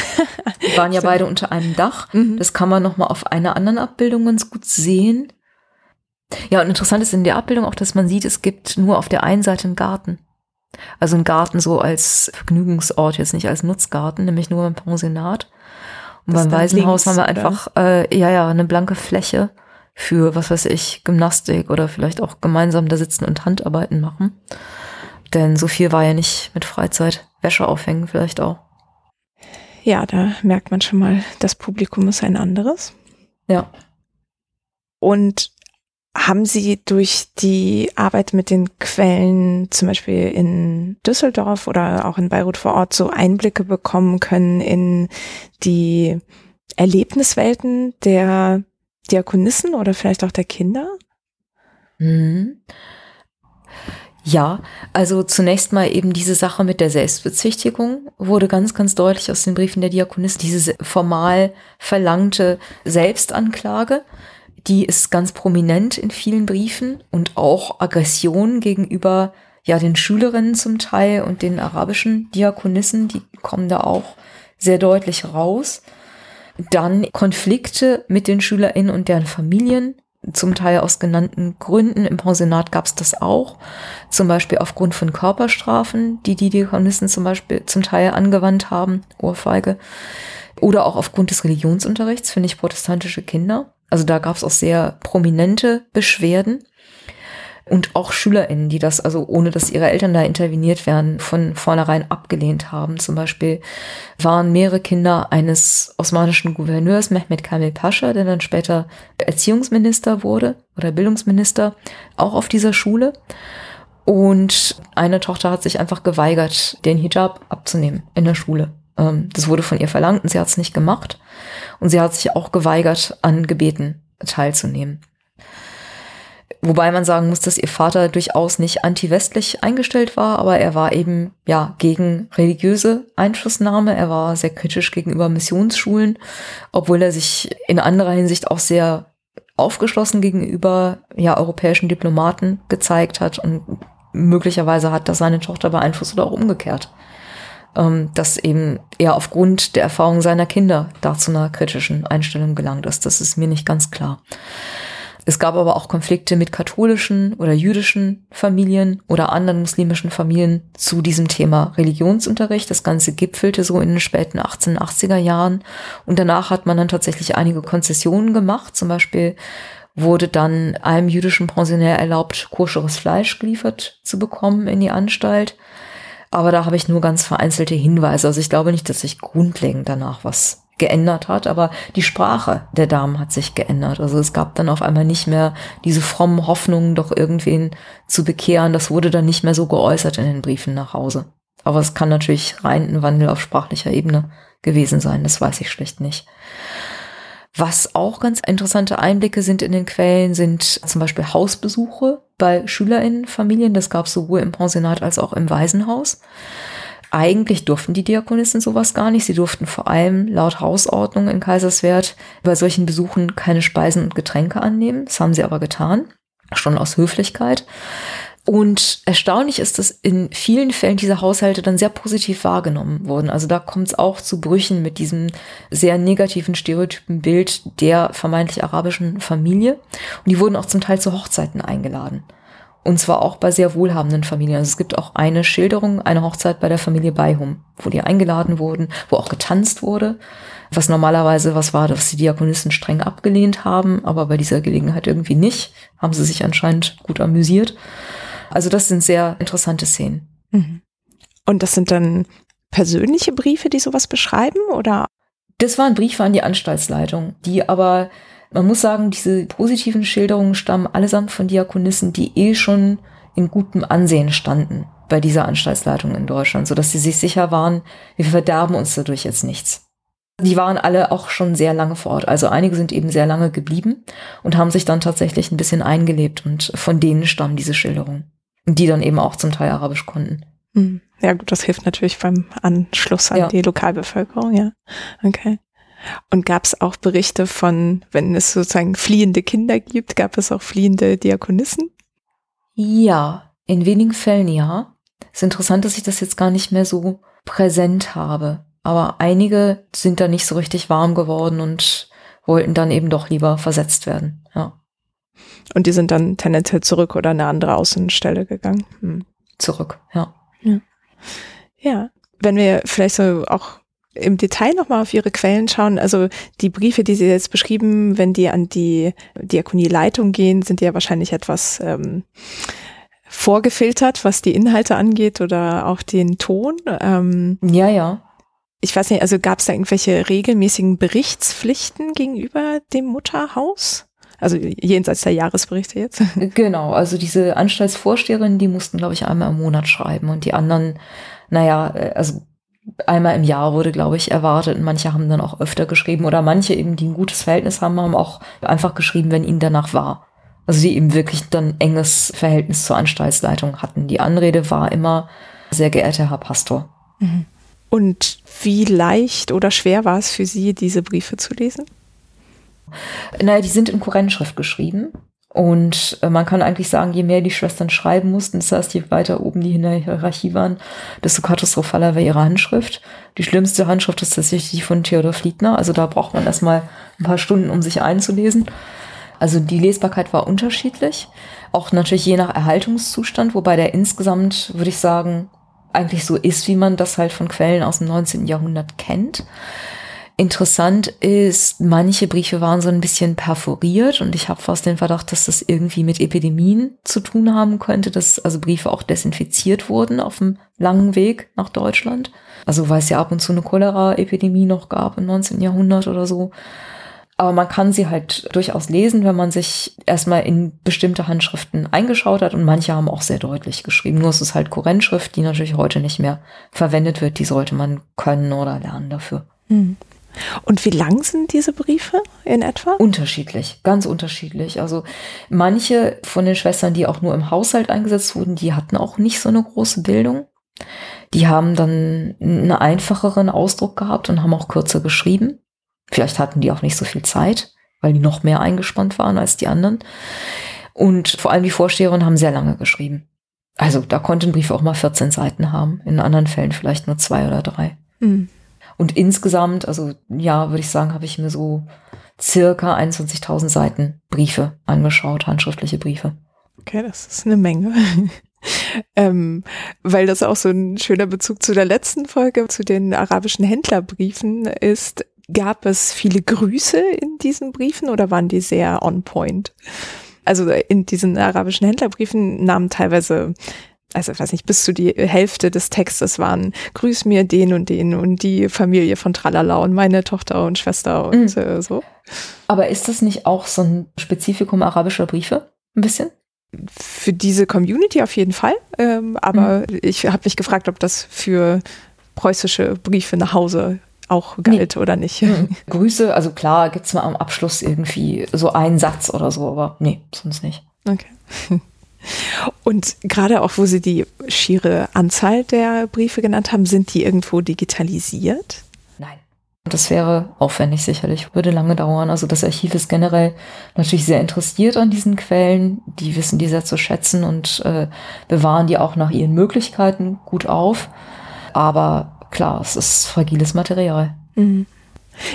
Speaker 2: Die waren ja [LAUGHS] beide unter einem Dach. Mhm. Das kann man noch mal auf einer anderen Abbildung ganz gut sehen. Ja, und interessant ist in der Abbildung auch, dass man sieht, es gibt nur auf der einen Seite einen Garten. Also ein Garten so als Vergnügungsort, jetzt nicht als Nutzgarten, nämlich nur im Pensionat. Und das beim Waisenhaus haben wir einfach, äh, ja, ja, eine blanke Fläche für, was weiß ich, Gymnastik oder vielleicht auch gemeinsam da sitzen und Handarbeiten machen. Denn so viel war ja nicht mit Freizeit. Wäsche aufhängen vielleicht auch.
Speaker 1: Ja, da merkt man schon mal, das Publikum ist ein anderes.
Speaker 2: Ja.
Speaker 1: Und haben Sie durch die Arbeit mit den Quellen, zum Beispiel in Düsseldorf oder auch in Beirut vor Ort, so Einblicke bekommen können in die Erlebniswelten der Diakonissen oder vielleicht auch der Kinder?
Speaker 2: Mhm. Ja, also zunächst mal eben diese Sache mit der Selbstbezichtigung wurde ganz, ganz deutlich aus den Briefen der Diakonissen, diese formal verlangte Selbstanklage die ist ganz prominent in vielen Briefen und auch Aggression gegenüber ja den Schülerinnen zum Teil und den arabischen Diakonissen, die kommen da auch sehr deutlich raus. Dann Konflikte mit den SchülerInnen und deren Familien, zum Teil aus genannten Gründen. Im Pensionat gab es das auch, zum Beispiel aufgrund von Körperstrafen, die die Diakonissen zum Beispiel zum Teil angewandt haben, Ohrfeige, oder auch aufgrund des Religionsunterrichts, finde ich, protestantische Kinder. Also da gab es auch sehr prominente Beschwerden und auch SchülerInnen, die das, also ohne dass ihre Eltern da interveniert werden, von vornherein abgelehnt haben. Zum Beispiel waren mehrere Kinder eines osmanischen Gouverneurs, Mehmet Kamil Pascha, der dann später Erziehungsminister wurde oder Bildungsminister, auch auf dieser Schule. Und eine Tochter hat sich einfach geweigert, den Hijab abzunehmen in der Schule. Ähm, das wurde von ihr verlangt und sie hat es nicht gemacht. Und sie hat sich auch geweigert, an Gebeten teilzunehmen. Wobei man sagen muss, dass ihr Vater durchaus nicht anti-westlich eingestellt war, aber er war eben ja gegen religiöse Einflussnahme. Er war sehr kritisch gegenüber Missionsschulen, obwohl er sich in anderer Hinsicht auch sehr aufgeschlossen gegenüber ja europäischen Diplomaten gezeigt hat und möglicherweise hat das seine Tochter beeinflusst oder auch umgekehrt. Ähm, dass eben er aufgrund der Erfahrung seiner Kinder da zu einer kritischen Einstellung gelangt ist. Das ist mir nicht ganz klar. Es gab aber auch Konflikte mit katholischen oder jüdischen Familien oder anderen muslimischen Familien zu diesem Thema Religionsunterricht. Das Ganze gipfelte so in den späten 1880er Jahren. Und danach hat man dann tatsächlich einige Konzessionen gemacht. Zum Beispiel wurde dann einem jüdischen Pensionär erlaubt, koscheres Fleisch geliefert zu bekommen in die Anstalt. Aber da habe ich nur ganz vereinzelte Hinweise. Also ich glaube nicht, dass sich grundlegend danach was geändert hat, aber die Sprache der Damen hat sich geändert. Also es gab dann auf einmal nicht mehr diese frommen Hoffnungen, doch irgendwen zu bekehren. Das wurde dann nicht mehr so geäußert in den Briefen nach Hause. Aber es kann natürlich rein ein Wandel auf sprachlicher Ebene gewesen sein. Das weiß ich schlicht nicht. Was auch ganz interessante Einblicke sind in den Quellen, sind zum Beispiel Hausbesuche bei SchülerInnenfamilien. Das gab es sowohl im Pensionat als auch im Waisenhaus. Eigentlich durften die Diakonissen sowas gar nicht. Sie durften vor allem laut Hausordnung in Kaiserswerth bei solchen Besuchen keine Speisen und Getränke annehmen. Das haben sie aber getan, schon aus Höflichkeit. Und erstaunlich ist, dass in vielen Fällen diese Haushalte dann sehr positiv wahrgenommen wurden. Also da kommt es auch zu Brüchen mit diesem sehr negativen stereotypen Bild der vermeintlich arabischen Familie. Und die wurden auch zum Teil zu Hochzeiten eingeladen. Und zwar auch bei sehr wohlhabenden Familien. Also es gibt auch eine Schilderung, eine Hochzeit bei der Familie Beihum, wo die eingeladen wurden, wo auch getanzt wurde, was normalerweise was war, dass die Diakonisten streng abgelehnt haben, aber bei dieser Gelegenheit irgendwie nicht, haben sie sich anscheinend gut amüsiert. Also das sind sehr interessante Szenen.
Speaker 1: Mhm. Und das sind dann persönliche Briefe, die sowas beschreiben oder?
Speaker 2: Das waren Briefe an die Anstaltsleitung, die aber man muss sagen, diese positiven Schilderungen stammen allesamt von Diakonissen, die eh schon in gutem Ansehen standen bei dieser Anstaltsleitung in Deutschland, sodass sie sich sicher waren, wir verderben uns dadurch jetzt nichts. Die waren alle auch schon sehr lange vor Ort. Also einige sind eben sehr lange geblieben und haben sich dann tatsächlich ein bisschen eingelebt und von denen stammen diese Schilderungen, die dann eben auch zum Teil Arabisch konnten.
Speaker 1: Hm. Ja gut, das hilft natürlich beim Anschluss an ja. die Lokalbevölkerung, ja. Okay. Und gab es auch Berichte von, wenn es sozusagen fliehende Kinder gibt, gab es auch fliehende Diakonissen?
Speaker 2: Ja, in wenigen Fällen ja. Es ist interessant, dass ich das jetzt gar nicht mehr so präsent habe. Aber einige sind da nicht so richtig warm geworden und wollten dann eben doch lieber versetzt werden.
Speaker 1: Und die sind dann tendenziell zurück oder eine andere Außenstelle gegangen? Hm.
Speaker 2: Zurück, ja.
Speaker 1: ja. Ja. Wenn wir vielleicht so auch im Detail nochmal auf Ihre Quellen schauen, also die Briefe, die Sie jetzt beschrieben, wenn die an die Diakonieleitung gehen, sind ja wahrscheinlich etwas ähm, vorgefiltert, was die Inhalte angeht oder auch den Ton.
Speaker 2: Ähm, ja, ja.
Speaker 1: Ich weiß nicht, also gab es da irgendwelche regelmäßigen Berichtspflichten gegenüber dem Mutterhaus? Also jenseits der Jahresberichte jetzt? [LAUGHS]
Speaker 2: Genau, also diese Anstaltsvorsteherinnen, die mussten, glaube ich, einmal im Monat schreiben und die anderen, naja, äh, also einmal im Jahr wurde, glaube ich, erwartet. Und manche haben dann auch öfter geschrieben oder manche eben, die ein gutes Verhältnis haben, haben auch einfach geschrieben, wenn ihnen danach war. Also die eben wirklich dann enges Verhältnis zur Anstaltsleitung hatten. Die Anrede war immer, sehr geehrter Herr Pastor.
Speaker 1: Mhm. Und wie leicht oder schwer war es für Sie, diese Briefe zu lesen?
Speaker 2: Naja, die sind in Kurrentschrift geschrieben. Und äh, man kann eigentlich sagen, je mehr die Schwestern schreiben mussten, das heißt, je weiter oben die in der Hierarchie waren, desto katastrophaler war ihre Handschrift. Die schlimmste Handschrift ist tatsächlich die von Theodor Fliedner. Also da braucht man erstmal ein paar Stunden, um sich einzulesen. Also die Lesbarkeit war unterschiedlich. Auch natürlich je nach Erhaltungszustand, wobei der insgesamt, würde ich sagen, eigentlich so ist, wie man das halt von Quellen aus dem 19. Jahrhundert kennt. Interessant ist, manche Briefe waren so ein bisschen perforiert und ich habe fast den Verdacht, dass das irgendwie mit Epidemien zu tun haben könnte, dass also Briefe auch desinfiziert wurden auf dem langen Weg nach Deutschland. Also weil es ja ab und zu eine Cholera-Epidemie noch gab im 19. Jahrhundert oder so. Aber man kann sie halt durchaus lesen, wenn man sich erstmal in bestimmte Handschriften eingeschaut hat und manche haben auch sehr deutlich geschrieben. Nur ist es halt Kurrentschrift, die natürlich heute nicht mehr verwendet wird. Die sollte man können oder lernen dafür.
Speaker 1: Hm. Und wie lang sind diese Briefe in etwa?
Speaker 2: Unterschiedlich, ganz unterschiedlich. Also manche von den Schwestern, die auch nur im Haushalt eingesetzt wurden, die hatten auch nicht so eine große Bildung. Die haben dann einen einfacheren Ausdruck gehabt und haben auch kürzer geschrieben. Vielleicht hatten die auch nicht so viel Zeit, weil die noch mehr eingespannt waren als die anderen. Und vor allem die Vorsteherinnen haben sehr lange geschrieben. Also da konnten Briefe auch mal 14 Seiten haben, in anderen Fällen vielleicht nur zwei oder drei. Mhm. Und insgesamt, also ja, würde ich sagen, habe ich mir so circa 21.000 Seiten Briefe angeschaut, handschriftliche Briefe.
Speaker 1: Okay, das ist eine Menge. [LAUGHS] ähm, weil das auch so ein schöner Bezug zu der letzten Folge, zu den arabischen Händlerbriefen ist. Gab es viele Grüße in diesen Briefen oder waren die sehr on point? Also in diesen arabischen Händlerbriefen nahmen teilweise also ich weiß nicht, bis zu die Hälfte des Textes waren, grüß mir den und den und die Familie von Tralala und meine Tochter und Schwester und mhm. äh, so.
Speaker 2: Aber ist das nicht auch so ein Spezifikum arabischer Briefe? Ein bisschen?
Speaker 1: Für diese Community auf jeden Fall. Ähm, aber mhm. ich habe mich gefragt, ob das für preußische Briefe nach Hause auch galt nee. oder nicht. Mhm.
Speaker 2: Grüße, also klar, gibt es mal am Abschluss irgendwie so einen Satz oder so, aber nee, sonst nicht.
Speaker 1: Okay. [LAUGHS] Und gerade auch, wo Sie die schiere Anzahl der Briefe genannt haben, sind die irgendwo digitalisiert?
Speaker 2: Nein. Das wäre aufwendig sicherlich, würde lange dauern. Also das Archiv ist generell natürlich sehr interessiert an diesen Quellen. Die wissen die sehr zu schätzen und äh, bewahren die auch nach ihren Möglichkeiten gut auf. Aber klar, es ist fragiles Material. Mhm.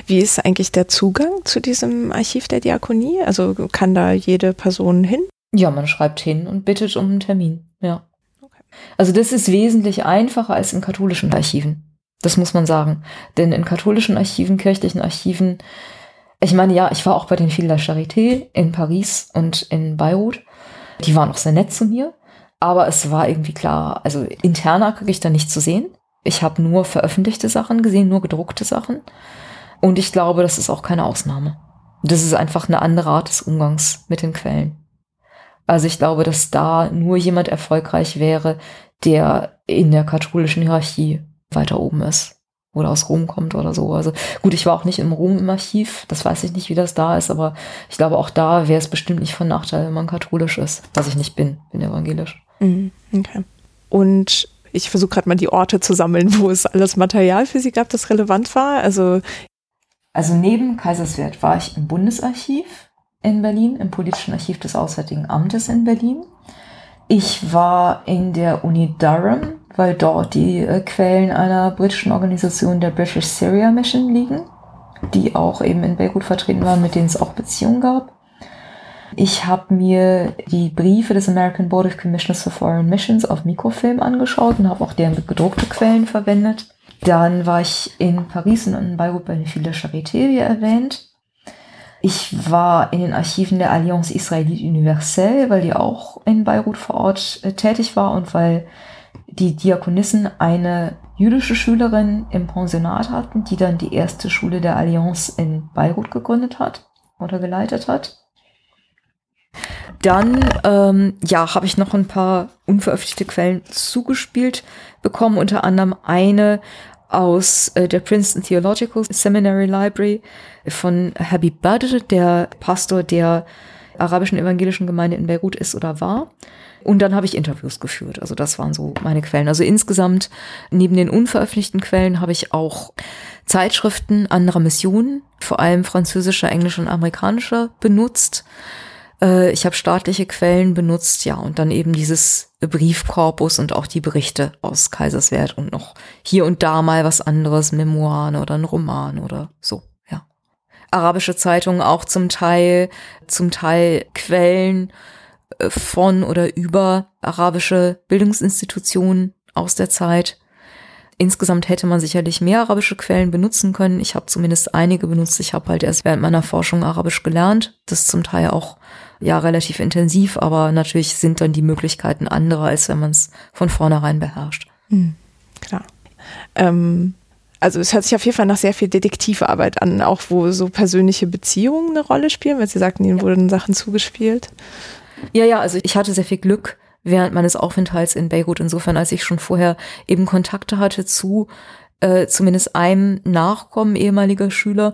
Speaker 1: Wie ist eigentlich der Zugang zu diesem Archiv der Diakonie? Also kann da jede Person hin?
Speaker 2: Ja, man schreibt hin und bittet um einen Termin. Ja. Okay. Also das ist wesentlich einfacher als in katholischen Archiven. Das muss man sagen. Denn in katholischen Archiven, kirchlichen Archiven, ich meine, ja, ich war auch bei den Filles la Charité in Paris und in Beirut. Die waren auch sehr nett zu mir. Aber es war irgendwie klar, also interner kriege ich da nicht zu sehen. Ich habe nur veröffentlichte Sachen gesehen, nur gedruckte Sachen. Und ich glaube, das ist auch keine Ausnahme. Das ist einfach eine andere Art des Umgangs mit den Quellen. Also ich glaube, dass da nur jemand erfolgreich wäre, der in der katholischen Hierarchie weiter oben ist oder aus Rom kommt oder so. Also gut, ich war auch nicht im Rom im Archiv, das weiß ich nicht, wie das da ist, aber ich glaube, auch da wäre es bestimmt nicht von Nachteil, wenn man katholisch ist, was ich nicht bin, bin evangelisch.
Speaker 1: Mhm, okay. Und ich versuche gerade mal die Orte zu sammeln, wo es alles Material für Sie gab, das relevant war. Also,
Speaker 2: also neben Kaiserswerth war ich im Bundesarchiv, in Berlin, im Politischen Archiv des Auswärtigen Amtes in Berlin. Ich war in der Uni Durham, weil dort die äh, Quellen einer britischen Organisation der British Syria Mission liegen, die auch eben in Beirut vertreten waren, mit denen es auch Beziehungen gab. Ich habe mir die Briefe des American Board of Commissioners for Foreign Missions auf Mikrofilm angeschaut und habe auch deren gedruckte Quellen verwendet. Dann war ich in Paris und in Beirut bei den Fille Charité, wie erwähnt. Ich war in den Archiven der Alliance Israélite Universelle, weil die auch in Beirut vor Ort äh, tätig war und weil die Diakonissen eine jüdische Schülerin im Pensionat hatten, die dann die erste Schule der Alliance in Beirut gegründet hat oder geleitet hat. Dann ähm, ja, habe ich noch ein paar unveröffentlichte Quellen zugespielt bekommen, unter anderem eine aus äh, der Princeton Theological Seminary Library von Habib Badr, der Pastor der arabischen evangelischen Gemeinde in Beirut ist oder war. Und dann habe ich Interviews geführt. Also das waren so meine Quellen. Also insgesamt, neben den unveröffentlichten Quellen, habe ich auch Zeitschriften anderer Missionen, vor allem französischer, englischer und amerikanischer, benutzt. Äh, ich habe staatliche Quellen benutzt, ja, und dann eben dieses Briefkorpus und auch die Berichte aus Kaiserswerth und noch hier und da mal was anderes, Memoiren oder ein Roman oder so, ja. Arabische Zeitungen auch zum Teil, zum Teil Quellen äh, von oder über arabische Bildungsinstitutionen aus der Zeit. Insgesamt hätte man sicherlich mehr arabische Quellen benutzen können. Ich habe zumindest einige benutzt. Ich habe halt erst während meiner Forschung Arabisch gelernt. Das zum Teil auch ja relativ intensiv, aber natürlich sind dann die Möglichkeiten andere, als wenn man es von vornherein beherrscht. Mhm,
Speaker 1: klar. Ähm, also es hört sich auf jeden Fall nach sehr viel Detektivarbeit an, auch wo so persönliche Beziehungen eine Rolle spielen, weil Sie sagten, Ihnen ja. wurden Sachen zugespielt.
Speaker 2: Ja, ja, also ich hatte sehr viel Glück während meines Aufenthalts in Beirut, insofern als ich schon vorher eben Kontakte hatte zu äh, zumindest einem Nachkommen ehemaliger Schüler.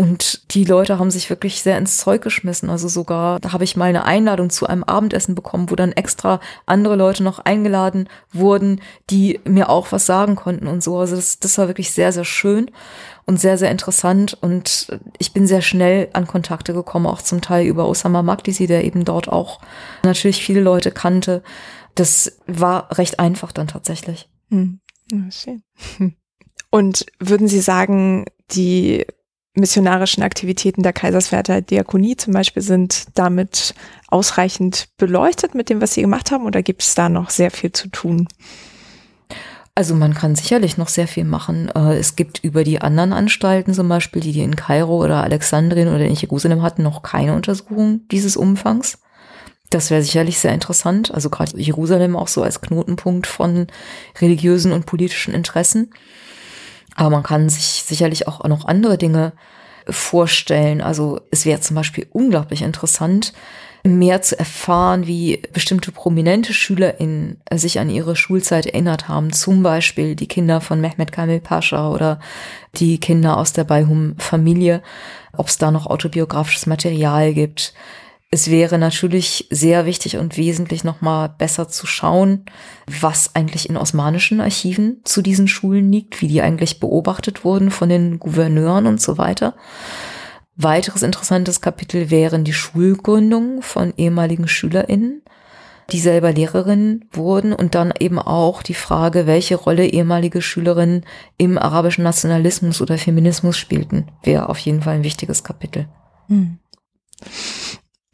Speaker 2: Und die Leute haben sich wirklich sehr ins Zeug geschmissen. Also sogar, da habe ich mal eine Einladung zu einem Abendessen bekommen, wo dann extra andere Leute noch eingeladen wurden, die mir auch was sagen konnten und so. Also das, das war wirklich sehr, sehr schön und sehr, sehr interessant. Und ich bin sehr schnell an Kontakte gekommen, auch zum Teil über Osama Magdisi, der eben dort auch natürlich viele Leute kannte. Das war recht einfach dann tatsächlich. Hm.
Speaker 1: schön. [LAUGHS] Und würden Sie sagen, die missionarischen Aktivitäten der Kaiserswerther Diakonie zum Beispiel sind damit ausreichend beleuchtet mit dem, was Sie gemacht haben, oder gibt es da noch sehr viel zu tun?
Speaker 2: Also man kann sicherlich noch sehr viel machen. Äh, es gibt über die anderen Anstalten zum Beispiel, die die in Kairo oder Alexandrien oder in Jerusalem hatten, noch keine Untersuchung dieses Umfangs. Das wäre sicherlich sehr interessant. Also gerade Jerusalem auch so als Knotenpunkt von religiösen und politischen Interessen. Aber man kann sich sicherlich auch noch andere Dinge vorstellen. Also es wäre zum Beispiel unglaublich interessant, mehr zu erfahren, wie bestimmte prominente SchülerInnen sich an ihre Schulzeit erinnert haben. Zum Beispiel die Kinder von Mehmet Kamil Pascha oder die Kinder aus der Beihum-Familie. Ob es da noch autobiografisches Material gibt es wäre natürlich sehr wichtig und wesentlich nochmal besser zu schauen, was eigentlich in osmanischen Archiven zu diesen Schulen liegt, wie die eigentlich beobachtet wurden von den Gouverneuren und so weiter. Weiteres interessantes Kapitel wären die Schulgründungen von ehemaligen SchülerInnen, die selber Lehrerinnen wurden und dann eben auch die Frage, welche Rolle ehemalige Schülerinnen im arabischen Nationalismus oder Feminismus spielten, wäre auf jeden Fall ein wichtiges Kapitel. Hm.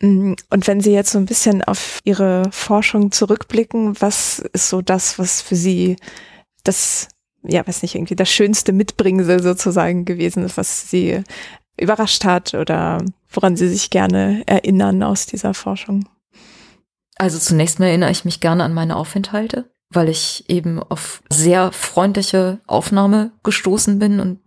Speaker 1: Mm, und wenn Sie jetzt so ein bisschen auf Ihre Forschung zurückblicken, was ist so das, was für Sie das, ja, weiß nicht, irgendwie das schönste Mitbringsel sozusagen gewesen ist, was Sie überrascht hat oder woran Sie sich gerne erinnern aus dieser Forschung?
Speaker 2: Also zunächst mal erinnere ich mich gerne an meine Aufenthalte weil ich eben auf sehr freundliche Aufnahme gestoßen bin und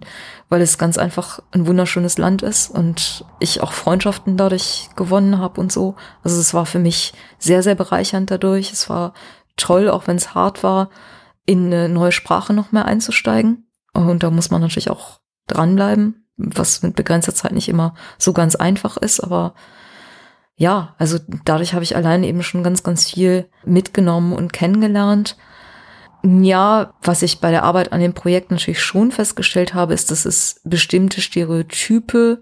Speaker 2: weil es ganz einfach ein wunderschönes Land ist und ich auch Freundschaften dadurch gewonnen habe und so. Also es war für mich sehr, sehr bereichernd dadurch. Es war toll, auch wenn es hart war, in eine neue Sprache noch mehr einzusteigen. Und da muss man natürlich auch dranbleiben, was mit begrenzter Zeit nicht immer so ganz einfach ist, aber ja, also dadurch habe ich allein eben schon ganz, ganz viel mitgenommen und kennengelernt. Ja, was ich bei der Arbeit an dem Projekt natürlich schon festgestellt habe, ist, dass es bestimmte Stereotype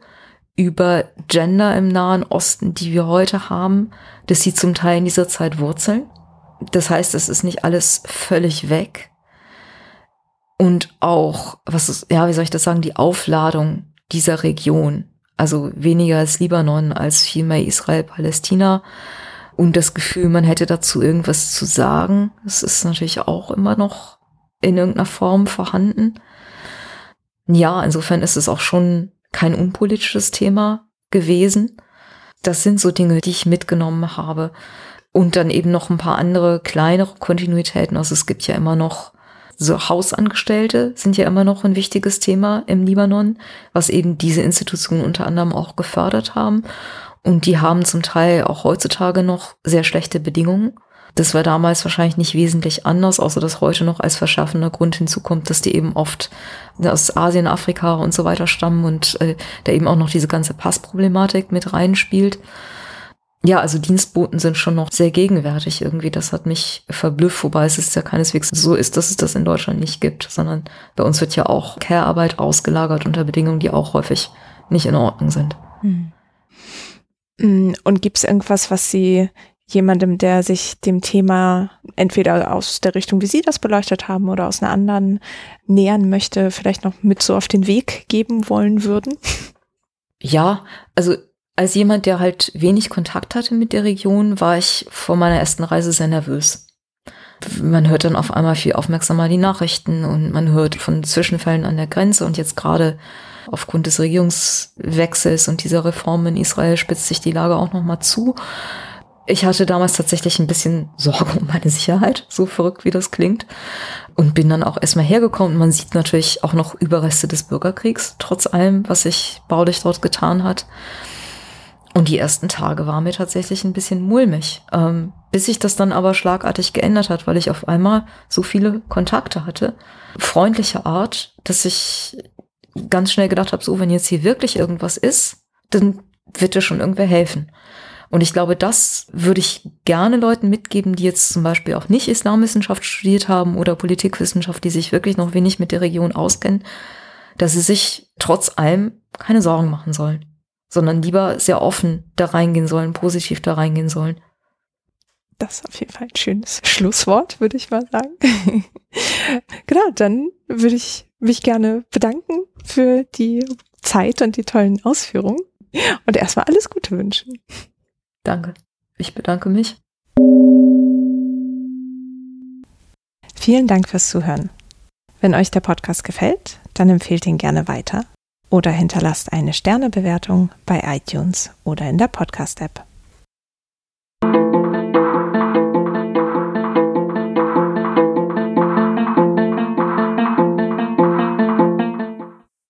Speaker 2: über Gender im Nahen Osten, die wir heute haben, dass sie zum Teil in dieser Zeit wurzeln. Das heißt, es ist nicht alles völlig weg. Und auch, was ist, ja, wie soll ich das sagen, die Aufladung dieser Region also weniger als Libanon, als vielmehr Israel, Palästina. Und das Gefühl, man hätte dazu irgendwas zu sagen, das ist natürlich auch immer noch in irgendeiner Form vorhanden. Ja, insofern ist es auch schon kein unpolitisches Thema gewesen. Das sind so Dinge, die ich mitgenommen habe. Und dann eben noch ein paar andere kleinere Kontinuitäten. Also es gibt ja immer noch so Hausangestellte sind ja immer noch ein wichtiges Thema im Libanon, was eben diese Institutionen unter anderem auch gefördert haben. Und die haben zum Teil auch heutzutage noch sehr schlechte Bedingungen. Das war damals wahrscheinlich nicht wesentlich anders, außer dass heute noch als verschärfender Grund hinzukommt, dass die eben oft aus Asien, Afrika und so weiter stammen und äh, da eben auch noch diese ganze Passproblematik mit reinspielt ja, also Dienstboten sind schon noch sehr gegenwärtig irgendwie. Das hat mich verblüfft, wobei es ist ja keineswegs so ist, dass es das in Deutschland nicht gibt, sondern bei uns wird ja auch Care-Arbeit ausgelagert unter Bedingungen, die auch häufig nicht in Ordnung sind. Hm.
Speaker 1: hm und gibt es irgendwas, was Sie jemandem, der sich dem Thema entweder aus der Richtung, wie Sie das beleuchtet haben, oder aus einer anderen nähern möchte, vielleicht noch mit so auf den Weg geben wollen würden?
Speaker 2: Ja, also als jemand, der halt wenig Kontakt hatte mit der Region, war ich vor meiner ersten Reise sehr nervös. Man hört dann auf einmal viel aufmerksamer die Nachrichten und man hört von Zwischenfällen an der Grenze und jetzt gerade aufgrund des Regierungswechsels und dieser Reformen in Israel spitzt sich die Lage auch noch mal zu. Ich hatte damals tatsächlich ein bisschen Sorge um meine Sicherheit, so verrückt wie das klingt. Und bin dann auch erstmal hergekommen. Man sieht natürlich auch noch Überreste des Bürgerkriegs, trotz allem, was sich baulich dort getan hat. Und die ersten Tage war mir tatsächlich ein bisschen mulmig, ähm, bis sich das dann aber schlagartig geändert hat, weil ich auf einmal so viele Kontakte hatte, freundliche Art, dass ich ganz schnell gedacht habe, so wenn jetzt hier wirklich irgendwas ist, dann wird dir schon irgendwer helfen. Und ich glaube, das würde ich gerne Leuten mitgeben, die jetzt zum Beispiel auch nicht Islamwissenschaft studiert haben oder Politikwissenschaft, die sich wirklich noch wenig mit der Region auskennen, dass sie sich trotz allem keine Sorgen machen sollen, sondern lieber sehr offen da reingehen sollen, positiv da reingehen sollen.
Speaker 1: Das ist auf jeden Fall ein schönes Schlusswort, würde ich mal sagen. [LAUGHS] genau, dann würde ich mich gerne bedanken für die Zeit und die tollen Ausführungen und erstmal alles Gute wünschen.
Speaker 2: Danke. Ich bedanke mich.
Speaker 1: Vielen Dank fürs Zuhören. Wenn euch der Podcast gefällt, dann empfehlt ihn gerne weiter oder hinterlasst eine Sternebewertung bei iTunes oder in der Podcast-App.